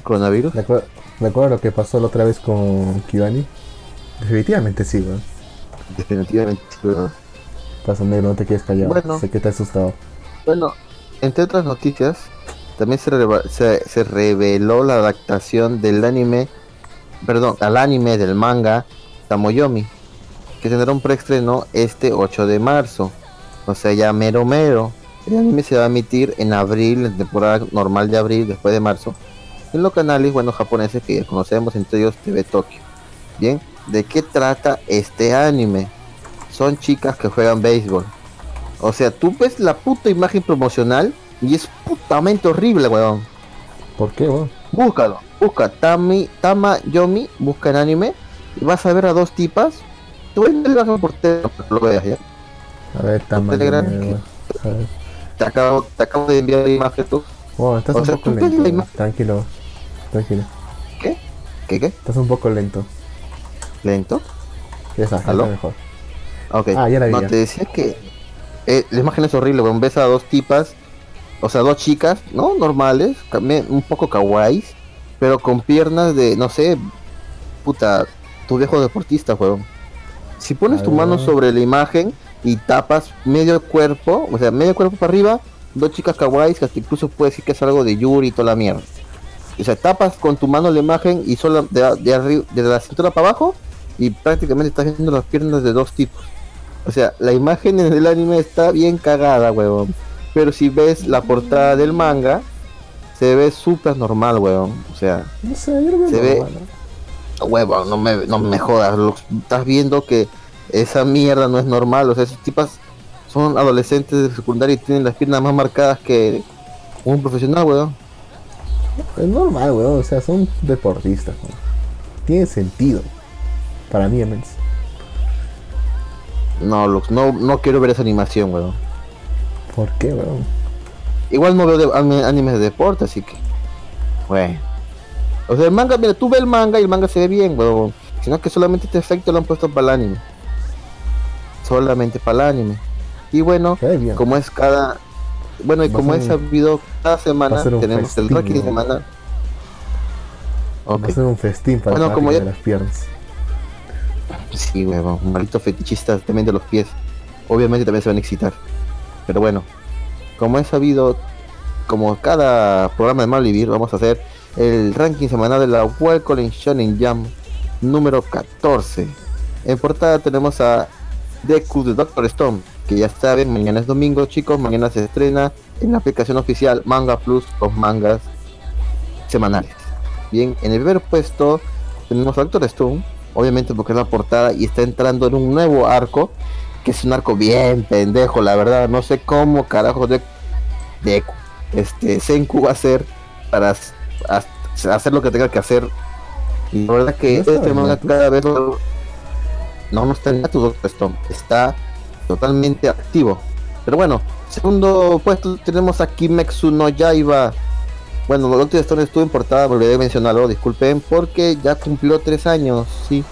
¿Coronavirus? ¿Recuer- ¿Recuerda lo que pasó la otra vez con Kibani? Definitivamente sí, weón. Definitivamente. sí, weón. Negro, no te quedes callado. Bueno. Sé que te has asustado. Bueno, entre otras noticias, también se, se, se reveló la adaptación del anime, perdón, al anime del manga Tamoyomi, que tendrá un preestreno este 8 de marzo. O sea, ya mero mero. El anime se va a emitir en abril, en temporada normal de abril, después de marzo, en los canales, bueno, japoneses que ya conocemos, entre ellos TV Tokio. Bien, ¿de qué trata este anime? Son chicas que juegan béisbol. O sea, tú ves la puta imagen promocional y es putamente horrible, weón. ¿Por qué, weón? Búscalo, busca Tami, Tama Yomi, busca en anime y vas a ver a dos tipas. Imagen por lo veas, ¿ya? A ver, está mal. Telegram. weón. A ver. Te acabo, te acabo de enviar la imagen tú. Bueno, estás O un sea, poco tú ves lento. la weón. imagen. Tranquilo. Tranquilo. ¿Qué? ¿Qué qué? Estás un poco lento. ¿Lento? Ya está, está mejor. Ok. Ah, ya la vi, No, ya. te decía que eh, la imagen es horrible, weón. Ves a dos tipas, o sea, dos chicas, ¿no? Normales, un poco kawaiis, pero con piernas de, no sé, puta, tu viejo deportista, weón. Si pones tu Ah. mano sobre la imagen y tapas medio cuerpo, o sea, medio cuerpo para arriba, dos chicas kawaiis que hasta incluso puede decir que es algo de Yuri y toda la mierda. O sea, tapas con tu mano la imagen y solo de, de arriba, de la cintura para abajo y prácticamente estás viendo las piernas de dos tipos. O sea, la imagen en el anime está bien cagada, huevón. Pero si ves la portada del manga, se ve súper normal, huevón. O sea, No sé, yo Se ve- normal, ¿no? huevón, no me, no me jodas. lo- estás viendo que esa mierda no es normal. O sea, esas tipas son adolescentes de secundaria y tienen las piernas más marcadas que un profesional, huevón. Es normal, weón. O sea, son deportistas, weón. Tiene sentido. Para mí, menos. No, Lux, no, no quiero ver esa animación, huevón. ¿Por qué, weón? Igual no veo de, anime- animes de deporte, así que. Bueno. O sea, el manga, mira, tú ves el manga y el manga se ve bien, huevón. Sino que solamente este efecto lo han puesto para el anime. Solamente para el anime. Y bueno, como es cada. Bueno, y como es sabido, cada semana tenemos el ranking semanal. Ok. Va a ser un festín para Bueno, como práctica ya- de las piernas. Sí, huevón, maldito fetichista también de los pies. Obviamente también se van a excitar. Pero bueno, como he sabido, como cada programa de Mal Vivir, vamos a hacer el ranking semanal de la Welcome Shonen Jam número 14. En portada tenemos a Deku de Doctor Stone, que ya saben, mañana es domingo, chicos, mañana se estrena en la aplicación oficial Manga Plus con mangas semanales. Bien, en el primer puesto tenemos a Doctor Stone, obviamente porque es la portada y está entrando en un nuevo arco, que es un arco bien pendejo, la verdad, no sé cómo carajo de este Senku va a ser para hacer lo que tenga que hacer. Y la verdad que este manga cada vez no, no está en tu Stone, está totalmente activo. Pero bueno, segundo puesto tenemos a Kimetsu no Yaiba. Bueno, Doctor Stone estuvo en portada, volveré a mencionarlo, disculpen, porque ya cumplió tres años, sí,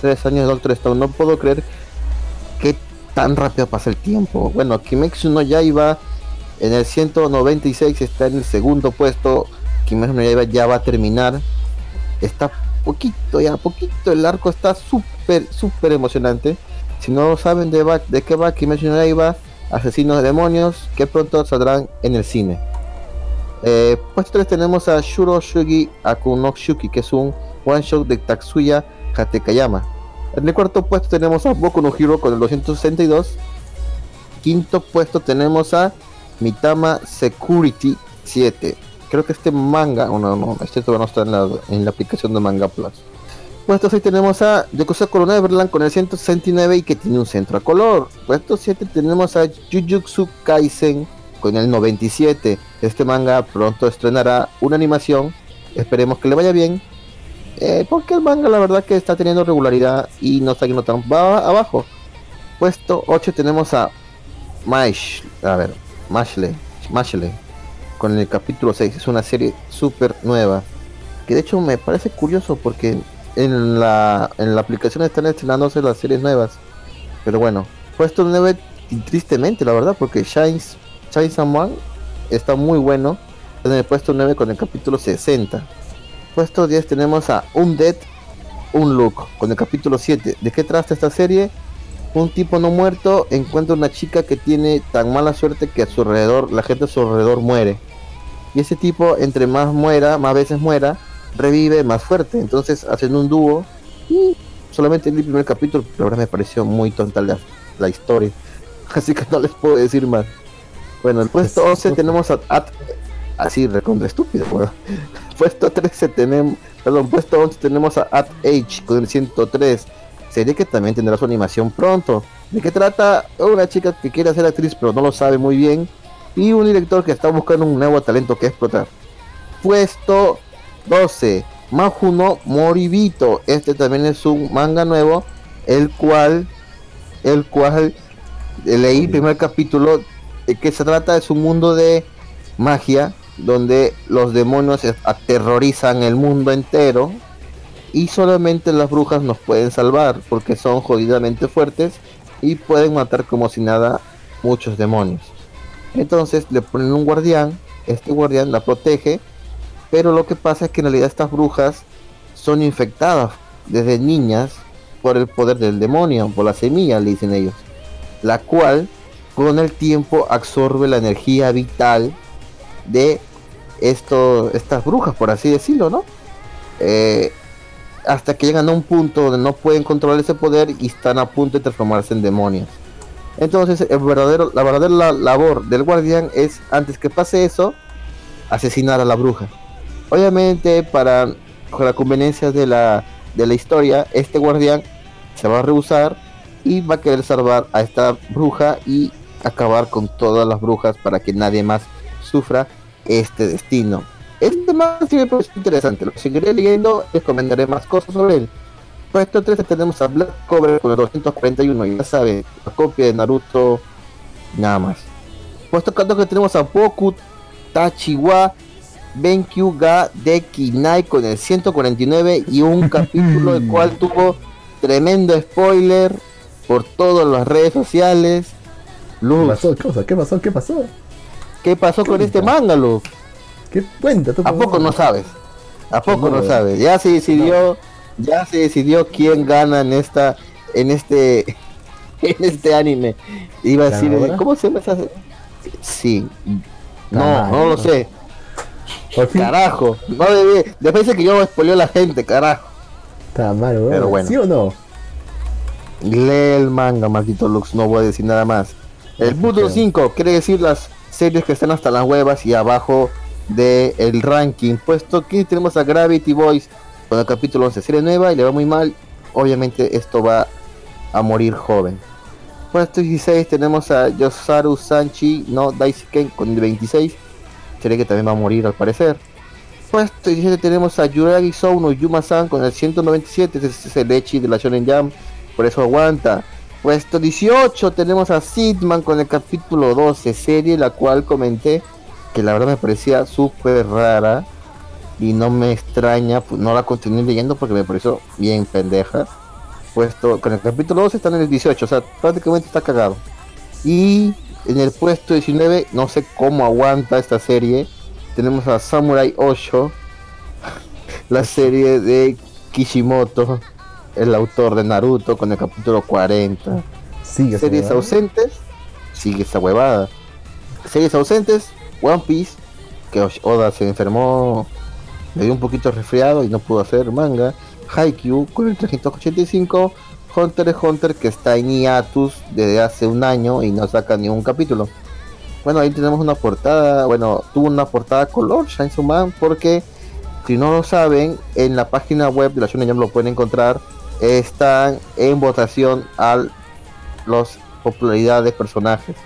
tres años de Doctor Stone. No puedo creer que tan rápido pasa el tiempo. Bueno, Kimetsu no Yaiba en el 196 está en el segundo puesto. Kimetsu no Yaiba ya va a terminar. Está poquito, ya poquito. El arco está súper, súper emocionante. Si no saben de, de qué va Kimetsu no Yaiba, asesinos de demonios que pronto saldrán en el cine. Eh, puesto 3 tenemos a Shuro Shugi Akunokshuki, que es un one shot de Tatsuya Hatekayama. En el cuarto puesto tenemos a Boku no Hero con el 262. Quinto puesto tenemos a Mitama Security 7. Creo que este manga, oh, no, no, este todavía no está en la aplicación de Manga Plus. Puesto 6 tenemos a Yakuza Corona Everland con el 169 y que tiene un centro a color. Puesto 7 tenemos a Jujutsu Kaisen con el 97. Este manga pronto estrenará una animación. Esperemos que le vaya bien. Eh, porque el manga la verdad que está teniendo regularidad y no está yendo tan abajo. Puesto 8 tenemos a Mash, a ver, Mashle, Mashle, con el capítulo 6. Es una serie súper nueva. Que de hecho me parece curioso porque en la, en la aplicación están estrenándose las series nuevas. Pero bueno, puesto 9 tristemente la verdad porque Shines Someone está muy bueno. En el puesto 9 con el capítulo 60. Puesto 10 tenemos a Undead Look con el capítulo 7. ¿De qué trata esta serie? Un tipo no muerto encuentra una chica que tiene tan mala suerte que a su alrededor, la gente a su alrededor muere. Y ese tipo, entre más muera, más veces muera, revive más fuerte. Entonces hacen un dúo. Y solamente en el primer capítulo, la verdad me pareció muy tonta la, la historia. Así que no les puedo decir más. Bueno, el puesto 11 tenemos a, así recontra estúpido, bueno. puesto 13 tenemos, perdón, puesto 11 tenemos a At Age con el 103. Sería que también tendrá su animación pronto. ¿De qué trata? Una chica que quiere ser actriz pero no lo sabe muy bien. Y un director que está buscando un nuevo talento que explotar. Puesto 12. Majuno Moribito. Este también es un manga nuevo. El cual. El cual leí el primer capítulo que se trata es un mundo de magia donde los demonios aterrorizan el mundo entero y solamente las brujas nos pueden salvar porque son jodidamente fuertes y pueden matar como si nada muchos demonios. Entonces le ponen un guardián, este guardián la protege, pero lo que pasa es que en realidad estas brujas son infectadas desde niñas por el poder del demonio, por la semilla, le dicen ellos, la cual con el tiempo absorbe la energía vital de estas brujas, por así decirlo, ¿no? Eh, hasta que llegan a un punto donde no pueden controlar ese poder y están a punto de transformarse en demonios. Entonces, el verdadero, la verdadera labor del guardián es, antes que pase eso, asesinar a la bruja. Obviamente, para la conveniencia de la, de la historia, este guardián se va a rehusar y va a querer salvar a esta bruja y acabar con todas las brujas para que nadie más sufra este destino. Este más sí interesante. Lo seguiré leyendo les comentaré más cosas sobre él. Puesto 13 tenemos a Black Cover con el 241. Ya saben, la copia de Naruto, nada más. Puesto 14 tenemos a Boku Tachiwa Benkyu ga de Kinai con el 149 y un capítulo el cual tuvo tremendo spoiler por todas las redes sociales ¿Qué pasó? ¿Qué pasó? ¿Qué pasó? ¿Qué pasó con este manga, Luz? ¿Qué cuenta? ¿A poco no sabes? ¿A poco no, sabes? Ya se decidió, ya se decidió quién gana en esta, en este, en este anime. Iba a decir, ¿cómo se llama esa? Sí. No, no lo sé. Carajo, no debí. Después de que yo spoileo a la gente, carajo. Está mal, Pero bueno. ¿Sí o no? Lee el manga, maldito Lux, no voy a decir nada más. El punto 5 quiere decir las series que están hasta las huevas y abajo del el ranking. Puesto aquí tenemos a Gravity Boys con el capítulo 11, serie nueva y le va muy mal. Obviamente esto va a morir joven. Puesto 16 tenemos a Yosaru Sanchi no Daisuken con el 26. Serie que también va a morir al parecer. Puesto 17 tenemos a Yuragi Souno Yuma-san con el 197, ese es el Echi de la Shonen Jam, por eso aguanta. Puesto 18 tenemos a Sidman con el capítulo 12, serie la cual comenté que la verdad me parecía súper rara y no me extraña, pues no la continué leyendo porque me pareció bien pendeja. Puesto con el capítulo 12 están en el 18, o sea, prácticamente está cagado. Y en el puesto 19, no sé cómo aguanta esta serie, tenemos a Samurai 8, la serie de Kishimoto, el autor de Naruto, con el capítulo 40. Sigue esa Series huevada. ausentes, sigue esa huevada. Series ausentes, One Piece, que Oda se enfermó, le dio un poquito resfriado y no pudo hacer manga. Haikyuu con el 385, Hunter x Hunter que está en hiatus desde hace un año y no saca ni un capítulo. Bueno, ahí tenemos una portada, bueno, tuvo una portada color Chainsaw Man porque si no lo saben, en la página web de la Shonen Jump lo pueden encontrar, están en votación a los popularidad de personajes.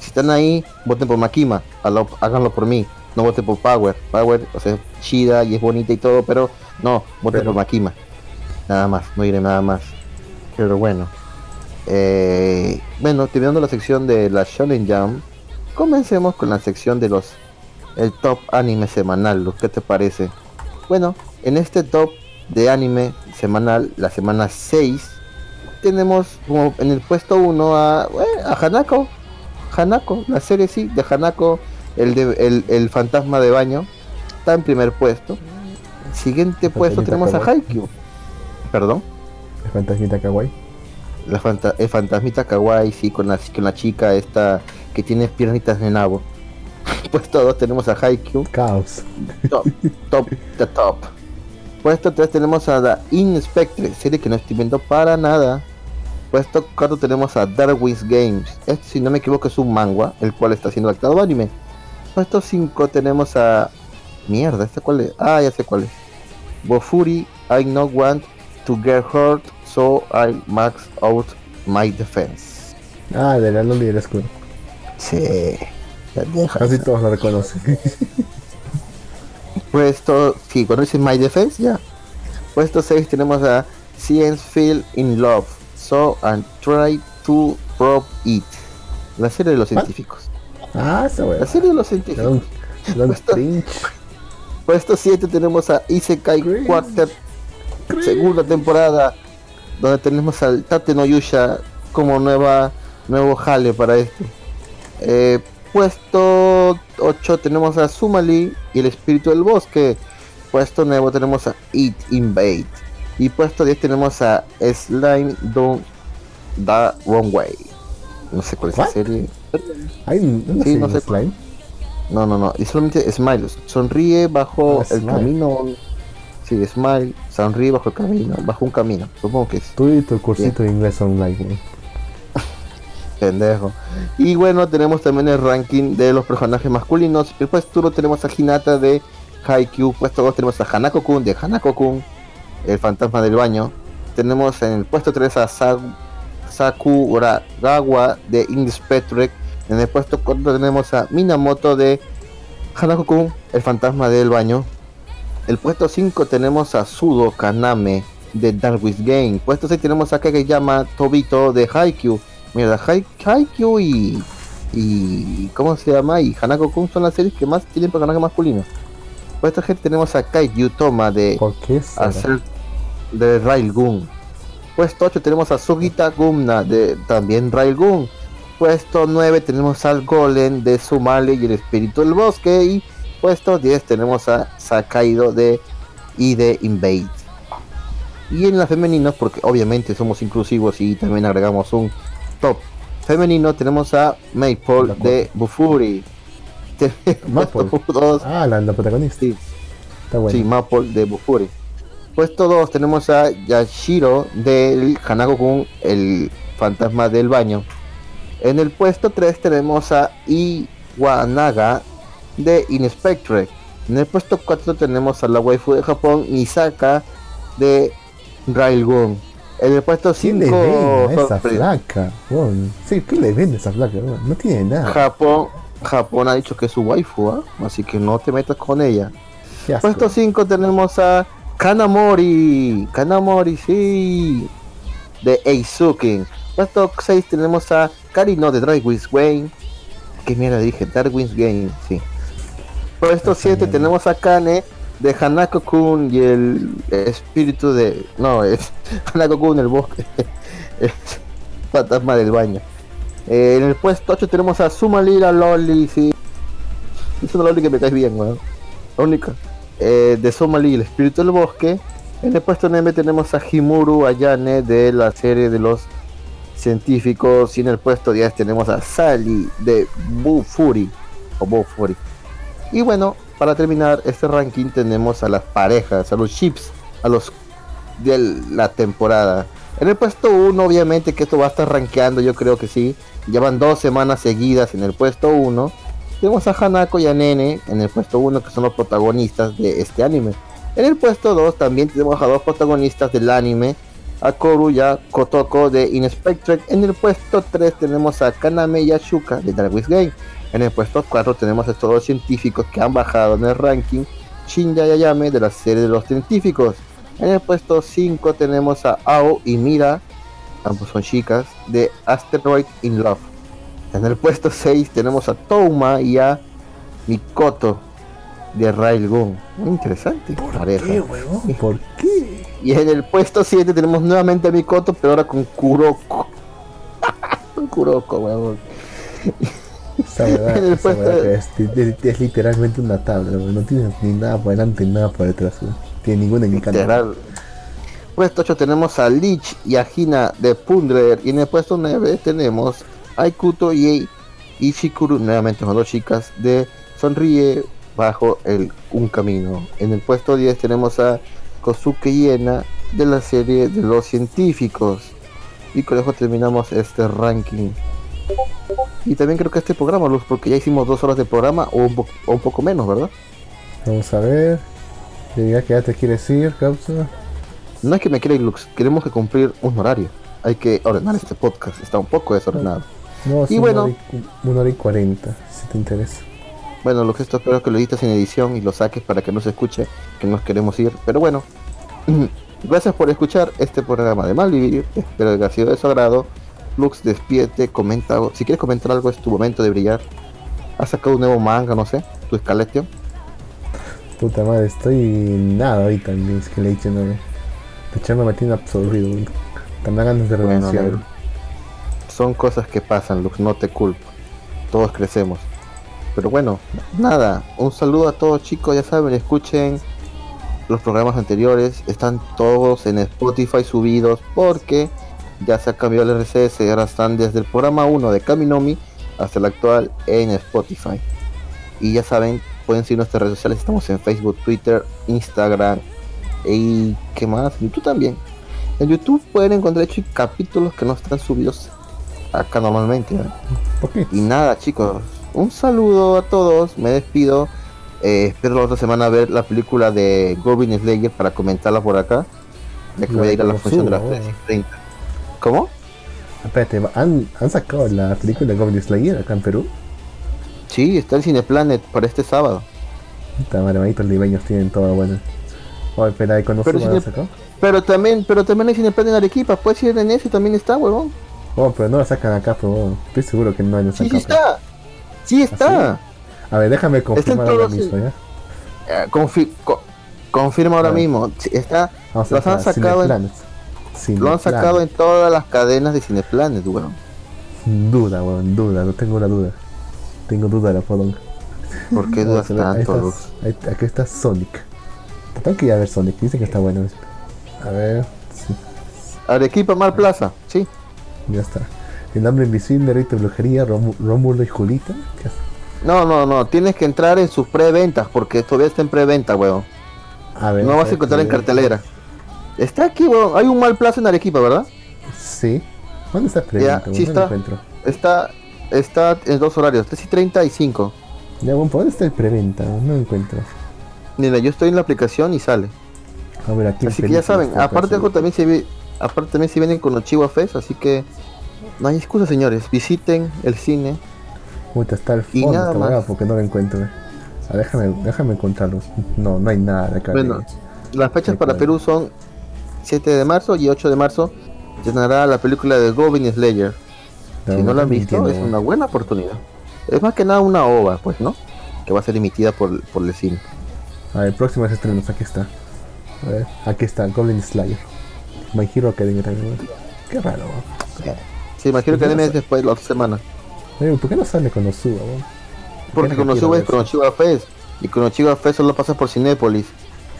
Si están ahí, voten por Makima, háganlo por mí, no voten por Power. Power, o sea, es chida y es bonita y todo, pero no, voten Pero- por Makima. Nada más, no diré nada más. Pero bueno. Eh, bueno, terminando la sección de la Shonen Jump, comencemos con la sección de los el top anime semanal, ¿qué te parece? Bueno, en este top de anime semanal, la semana 6, tenemos como en el puesto 1 a, eh, a Hanako. Hanako, la serie sí, de Hanako, el, de, el, el fantasma de baño, está en primer puesto. Siguiente puesto tenemos a. Haikyuu. Perdón. Fantasmita kawaii. La fanta- el fantasmita kawaii, sí, con la, con la chica esta que tiene piernitas de nabo. Puesto 2 tenemos a Haikyuu. Caos. Top, top, the top. Puesto 3 tenemos a The Inspectre, serie que no estoy viendo para nada. Puesto 4 tenemos a Darwin's Games. Este, si no me equivoco, es un manga, el cual está siendo adaptado a anime. Puesto 5 tenemos a. Mierda, ¿este cuál es? Ah, ya sé cuál es. Bofuri, I not want to get hurt, so I max out my defense. Ah, de la Loli del escudo. Sí. Casi todos lo reconocen. Puesto, sí, cuando dice My Defense, ya. Puesto 6 tenemos a Science Feel in Love, So and Try to Prove It. La serie de los científicos. ah, esa La serie de los científicos. Puesto- Cringe. Puesto 7 tenemos a Isekai. Quarter, segunda temporada, donde tenemos al Tate no Yusha como nueva, nuevo jale para esto. Eh, puesto 8 tenemos a Sumali y el espíritu del bosque. Puesto 9 tenemos a It Invade. Y puesto 10 tenemos a Slime Down the Wrong Way. No sé cuál es la serie. Una Sí, no sé. slime. No, no, no. Y solamente Smile. Sonríe bajo Ah, el Smile. Sí, Smile. Sonríe bajo el camino. Bajo un camino. Supongo que es Tú y tu cursito de inglés online, güey. pendejo. Y bueno, tenemos también el ranking de los personajes masculinos. El puesto 1 tenemos a Hinata de Haikyuu. Puesto 2 tenemos a Hanako-kun de Hanako-kun. El fantasma del baño. Tenemos en el puesto 3 a Sa Sakuragawa de Inspectorate. En el puesto 4 tenemos a Minamoto de Hanako-kun, el fantasma del baño. El puesto 5 tenemos a Sudo Kaname de Darwin's Game. Puesto 6 tenemos a Kageyama Tobito de Haikyuu. Mira, Hai- Haikyuu y, y. ¿Cómo se llama? Y Hanako-kun son las series que más tienen personajes masculinos. Puesto 7 tenemos a Kaiju Toma de ¿Por qué hacer de Railgun. Puesto 8 tenemos a Sugita Gumna de también Railgun. Puesto 9 tenemos al Golem de Sumale y el Espíritu del Bosque. Y puesto 10 tenemos a Sakaido de y de Invade. Y en las femeninas, porque obviamente somos inclusivos y también agregamos un top femenino, tenemos a Maple de Bufuri. Maple. Puesto 2 Ah, la, la protagonista. sí, Está bueno. Sí, Maple de Bufuri. Puesto 2 tenemos a Yashiro del Hanako-kun, el fantasma del baño. En el puesto 3 tenemos a Iwanaga de Inspectre. En el puesto 4 tenemos a la waifu de Japón, Misaka de Railgun. En el puesto ¿Qué le 5 ven a esa flaca? weón? Sí, ¿qué le ven a esa flaca? No tiene nada. Japón, Japón ha dicho que es su waifu, ¿ah? así que no te metas con ella. Puesto 5 tenemos a Kanamori. Kanamori, sí. De Eizuken. Puesto 6 tenemos a Karino de Darwin's Game. ¿Qué mierda dije? Darwin's Game, sí. Puesto Esa 7 mierda. tenemos a Kane de Hanako Kun y el espíritu de. No, es Hanako Kun, el bosque. es fantasma del baño. Eh, en el puesto 8 tenemos a Sumalira Loli, sí. Es una Loli que me cae bien, weón. La única. Eh, de Somali, el espíritu del bosque. En el puesto 9 tenemos a Himuru Ayane de la serie de los científicos. Y en el puesto 10 tenemos a Sally de Bufuri. O Bufuri. Y bueno, para terminar este ranking tenemos a las parejas, a los chips, a los de la temporada. En el puesto 1, obviamente que esto va a estar rankeando, yo creo que sí. Llevan dos semanas seguidas en el puesto 1. Tenemos a Hanako y a Nene en el puesto 1, que son los protagonistas de este anime. En el puesto 2 también tenemos a dos protagonistas del anime, a Koru y a Kotoko de Inspector. En el puesto 3 tenemos a Kaname y a de Darwin's Game. En el puesto 4 tenemos a estos dos científicos que han bajado en el ranking, Shinya y Ayame de la serie de los científicos. En el puesto 5 tenemos a Ao y Mira, ambos son chicas, de Asteroid in Love. En el puesto 6 tenemos a Touma y a Mikoto de Railgun. Muy interesante. pareja. huevón? ¿Por qué? Y en el puesto 7 tenemos nuevamente a Mikoto, pero ahora con Kuroko. con Kuroko, huevón. Esa verdad, En el esa puesto- verdad que es, es- es literalmente una tabla, no tiene ni nada por delante ni nada por detrás. Tiene ninguna indicador. Literal. Puesto 8 tenemos a Lich y a Hina de Pundler. Y en el puesto 9 tenemos a Aikuto y Ishikuru, nuevamente son dos chicas, de Sonríe bajo el un camino. En el puesto 10 tenemos a Kosuke Yena de la serie de los científicos. Y con eso terminamos este ranking. Y también creo que este programa, Luz, porque ya hicimos dos horas de programa o un, po- o un poco menos, ¿verdad? Vamos a ver. Ya que ya te quieres ir, causa. No es que me quiera ir, Lux, queremos que cumplir un horario. Hay que ordenar este podcast, está un poco desordenado. No, Y bueno. una hora y cuarenta, si te interesa. Bueno, Lux, esto espero que lo edites en edición y lo saques para que no se escuche que nos queremos ir. Pero bueno, gracias por escuchar este programa de Malvivir. Espero que haya sido de su agrado. Lux, despídete, comenta. algo. Si quieres comentar algo, es tu momento de brillar. Has sacado un nuevo manga, no sé, tu escalation. Puta madre, estoy nada ahorita en es que le he dicho no. De hecho me tiene absorbido. También ganas de renunciar. Son cosas que pasan, Lux, no te culpo. Todos crecemos. Pero bueno, nada, un saludo a todos chicos, ya saben, escuchen los programas anteriores, están todos en Spotify subidos porque ya se ha cambiado el RCS, ahora están desde el programa 1 de Kaminomi hasta el actual en Spotify. Y ya saben, pueden seguir nuestras redes sociales, estamos en Facebook, Twitter, Instagram y qué más, YouTube también. En YouTube pueden encontrar hecho capítulos que no están subidos acá normalmente. ¿eh? Y nada, chicos, un saludo a todos. Me despido. Eh, espero la otra semana ver la película de Goblin Slayer para comentarla por acá. Ya que voy a ir a la función de las Konosuba, 3 y 30. ¿Cómo? Espérate, ¿han, ¿han sacado la película de Goblin Slayer acá en Perú? Sí, está en Cineplanet para este sábado. Madre, malditos libeños tienen todo bueno. Oye, espera, ¿y cuando Pero también, pero también hay Cineplanet en Arequipa. Puedes ir en ese, también está, huevón. Oh, pero no la sacan acá, pero oh, estoy seguro que no la Sí, sacan. sí está. Sí está. A ver, déjame confirmar ahora mismo, ¿ya? Eh, confi- co- confirma ahora A mismo. Sí, está. A Los han sacado en-. Lo han sacado en todas las cadenas de Cineplanet, weón. Duda, weón, duda, no tengo una duda. Tengo duda de la fodonga. ¿Por qué dudas ahí tanto, está- Lux? ahí- Aquí está Sonic. Tengo que ir a ver Sonic, dice que está bueno. A ver, sí, Arequipa Mar Plaza, sí. ya está. El hombre invisible, Rito Brujería, Rómu- Rómulo y Julita. ¿Qué? No, no, no, tienes que entrar en sus preventas porque todavía está en preventa, weón. A ver, No vas a encontrar en cartelera. Está aquí, weón. Hay un Mal Plaza en Arequipa, ¿verdad? Sí. ¿Dónde está el preventa, Ya, sí lo está. encuentro. Está, está en dos horarios, 3 y 35. Ya, bueno, ¿por ¿dónde está el preventa? No lo encuentro. Mira, yo estoy en la aplicación y sale. A ver, aquí Así que ya saben, aparte algo también se ve, aparte también se vienen con los Chihuahua Fest, así que no hay excusa, señores. Visiten el cine. Puta, está el Y fondo, nada está más. bravo porque no lo encuentro. déjame, déjame encontrarlo. No, no hay nada de acá. Bueno, Las fechas para. Perú son 7 de marzo y 8 de marzo. Estrenará la película de Goblin Slayer. si no la han visto, entiendo, es una buena oportunidad. Es más que nada una ova, pues, ¿no? Que va a ser emitida por, por el cine. A ver, próximos estrenos, aquí está. A ver, aquí está, Goblin Slayer. My Hero Academia también. Qué raro, ¿no? Sí, imagino que viene después de las semanas. Oye, ¿Por qué no sale con Osuba? Porque Qué Konosuba es Konosuba Fest. Y Konosuba Fest solo pasa por Cinépolis.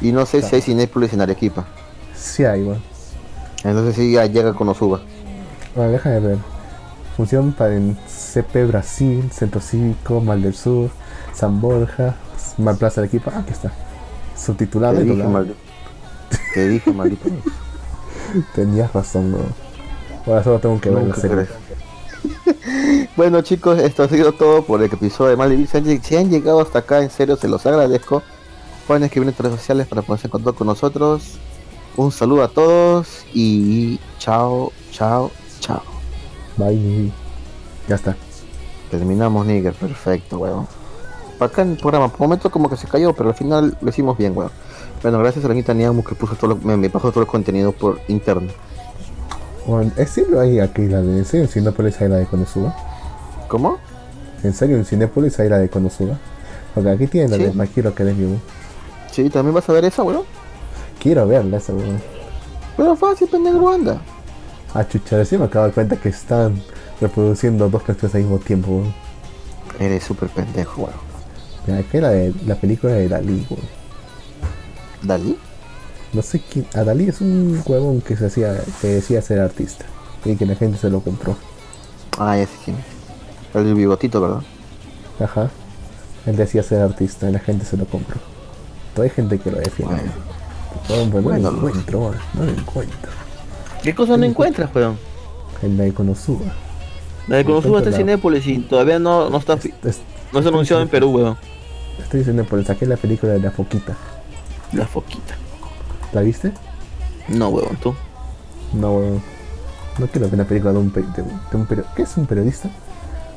Y no sé si hay Cinépolis en Arequipa. Sí hay, weón. Entonces sí ya llega Konosuba. Bueno, déjame ver. Función para en CP Brasil, Centro Cívico, Mal del Sur, San Borja, Mal Plaza de Equipo. Ah, aquí está. Subtitulado Te dije, maldito. Te dije, maldito. Tenías razón, no. Ahora solo tengo que ver la serie. Bueno chicos, esto ha sido todo por el episodio de lleg- Si han llegado hasta acá, en serio, se los agradezco. Pueden escribir en redes sociales para ponerse en contacto con nosotros. Un saludo a todos y chao, chao, chao. Bye. Ya está. Terminamos, nigger, perfecto, weón. Para acá en el programa, por momento como que se cayó, pero al final lo hicimos bien, weón. Bueno, gracias a la Anita Niamu que puso todo lo- me, me pasó todo el contenido por interno. Bueno, ¿Es serio hay aquí la de. ¿En serio en Cinépolis hay la de Konosuba? ¿Cómo? ¿En serio en Cinépolis hay la de Konosuba? Porque aquí tienen la Sí. de My Hero Academia, weón. Sí, también vas a ver esa, weón. Quiero verla esa, weón. Pero fácil, pendejo, anda. Ah, chucha, recién me acabo de dar cuenta que están reproduciendo dos canciones al mismo tiempo, weón. Eres súper pendejo, weón. Ya, que la de la película de Dalí, weón. ¿Dalí? No sé quién. A Dalí es un huevón que se hacía, que decía ser artista. Y que la gente se lo compró. Ah, ya sé quién. es. El bigotito, ¿verdad? Ajá. Él decía ser artista y la gente se lo compró. Todavía hay gente que lo defiende. Bueno. Bueno, no lo encuentro, weón, no lo encuentro. ¿Qué cosa no encuentras, weón? El de Konosuba. La de Konosuba está en la- Cinépolis y todavía no, no está Es- no se ha anunciado en Perú, weón. Estoy diciendo por saqué la película de la foquita. La foquita. ¿La viste? No, weón, tú. No, weón. No quiero ver una película de un, pe- de, un- de un periodista. ¿Qué es un periodista?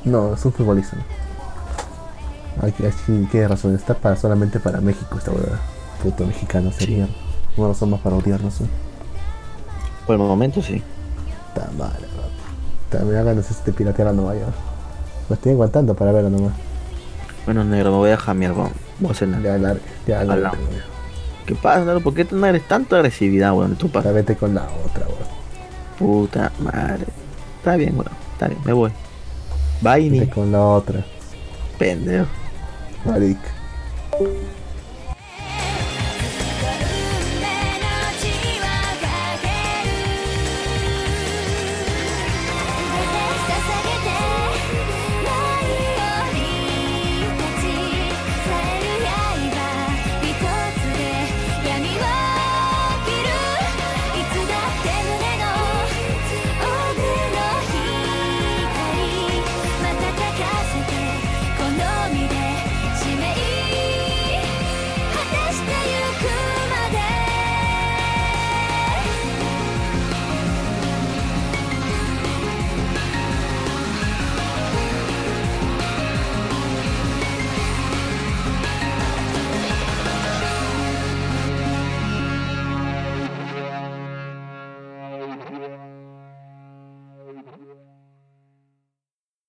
No, es un futbolista. Aquí, aquí tienes razón, está para, solamente para México esta huevada. Puto mexicano sería. Una razón más para odiarnos. ¿eh? Por el momento sí. Está mal. También hagan este piratear no vaya. Me estoy aguantando para verlo nomás. Bueno, negro, me voy a jamear, weón. Voy a cenar. Ya largue, ya. ¿Qué pasa, negro? ¿Por qué tú no eres tanta agresividad, weón, de tu parte? Ya vete con la otra, weón. Puta madre. Está bien, weón. Está bien, me voy. Bye, ni Vete con la otra. pendejo. Maric.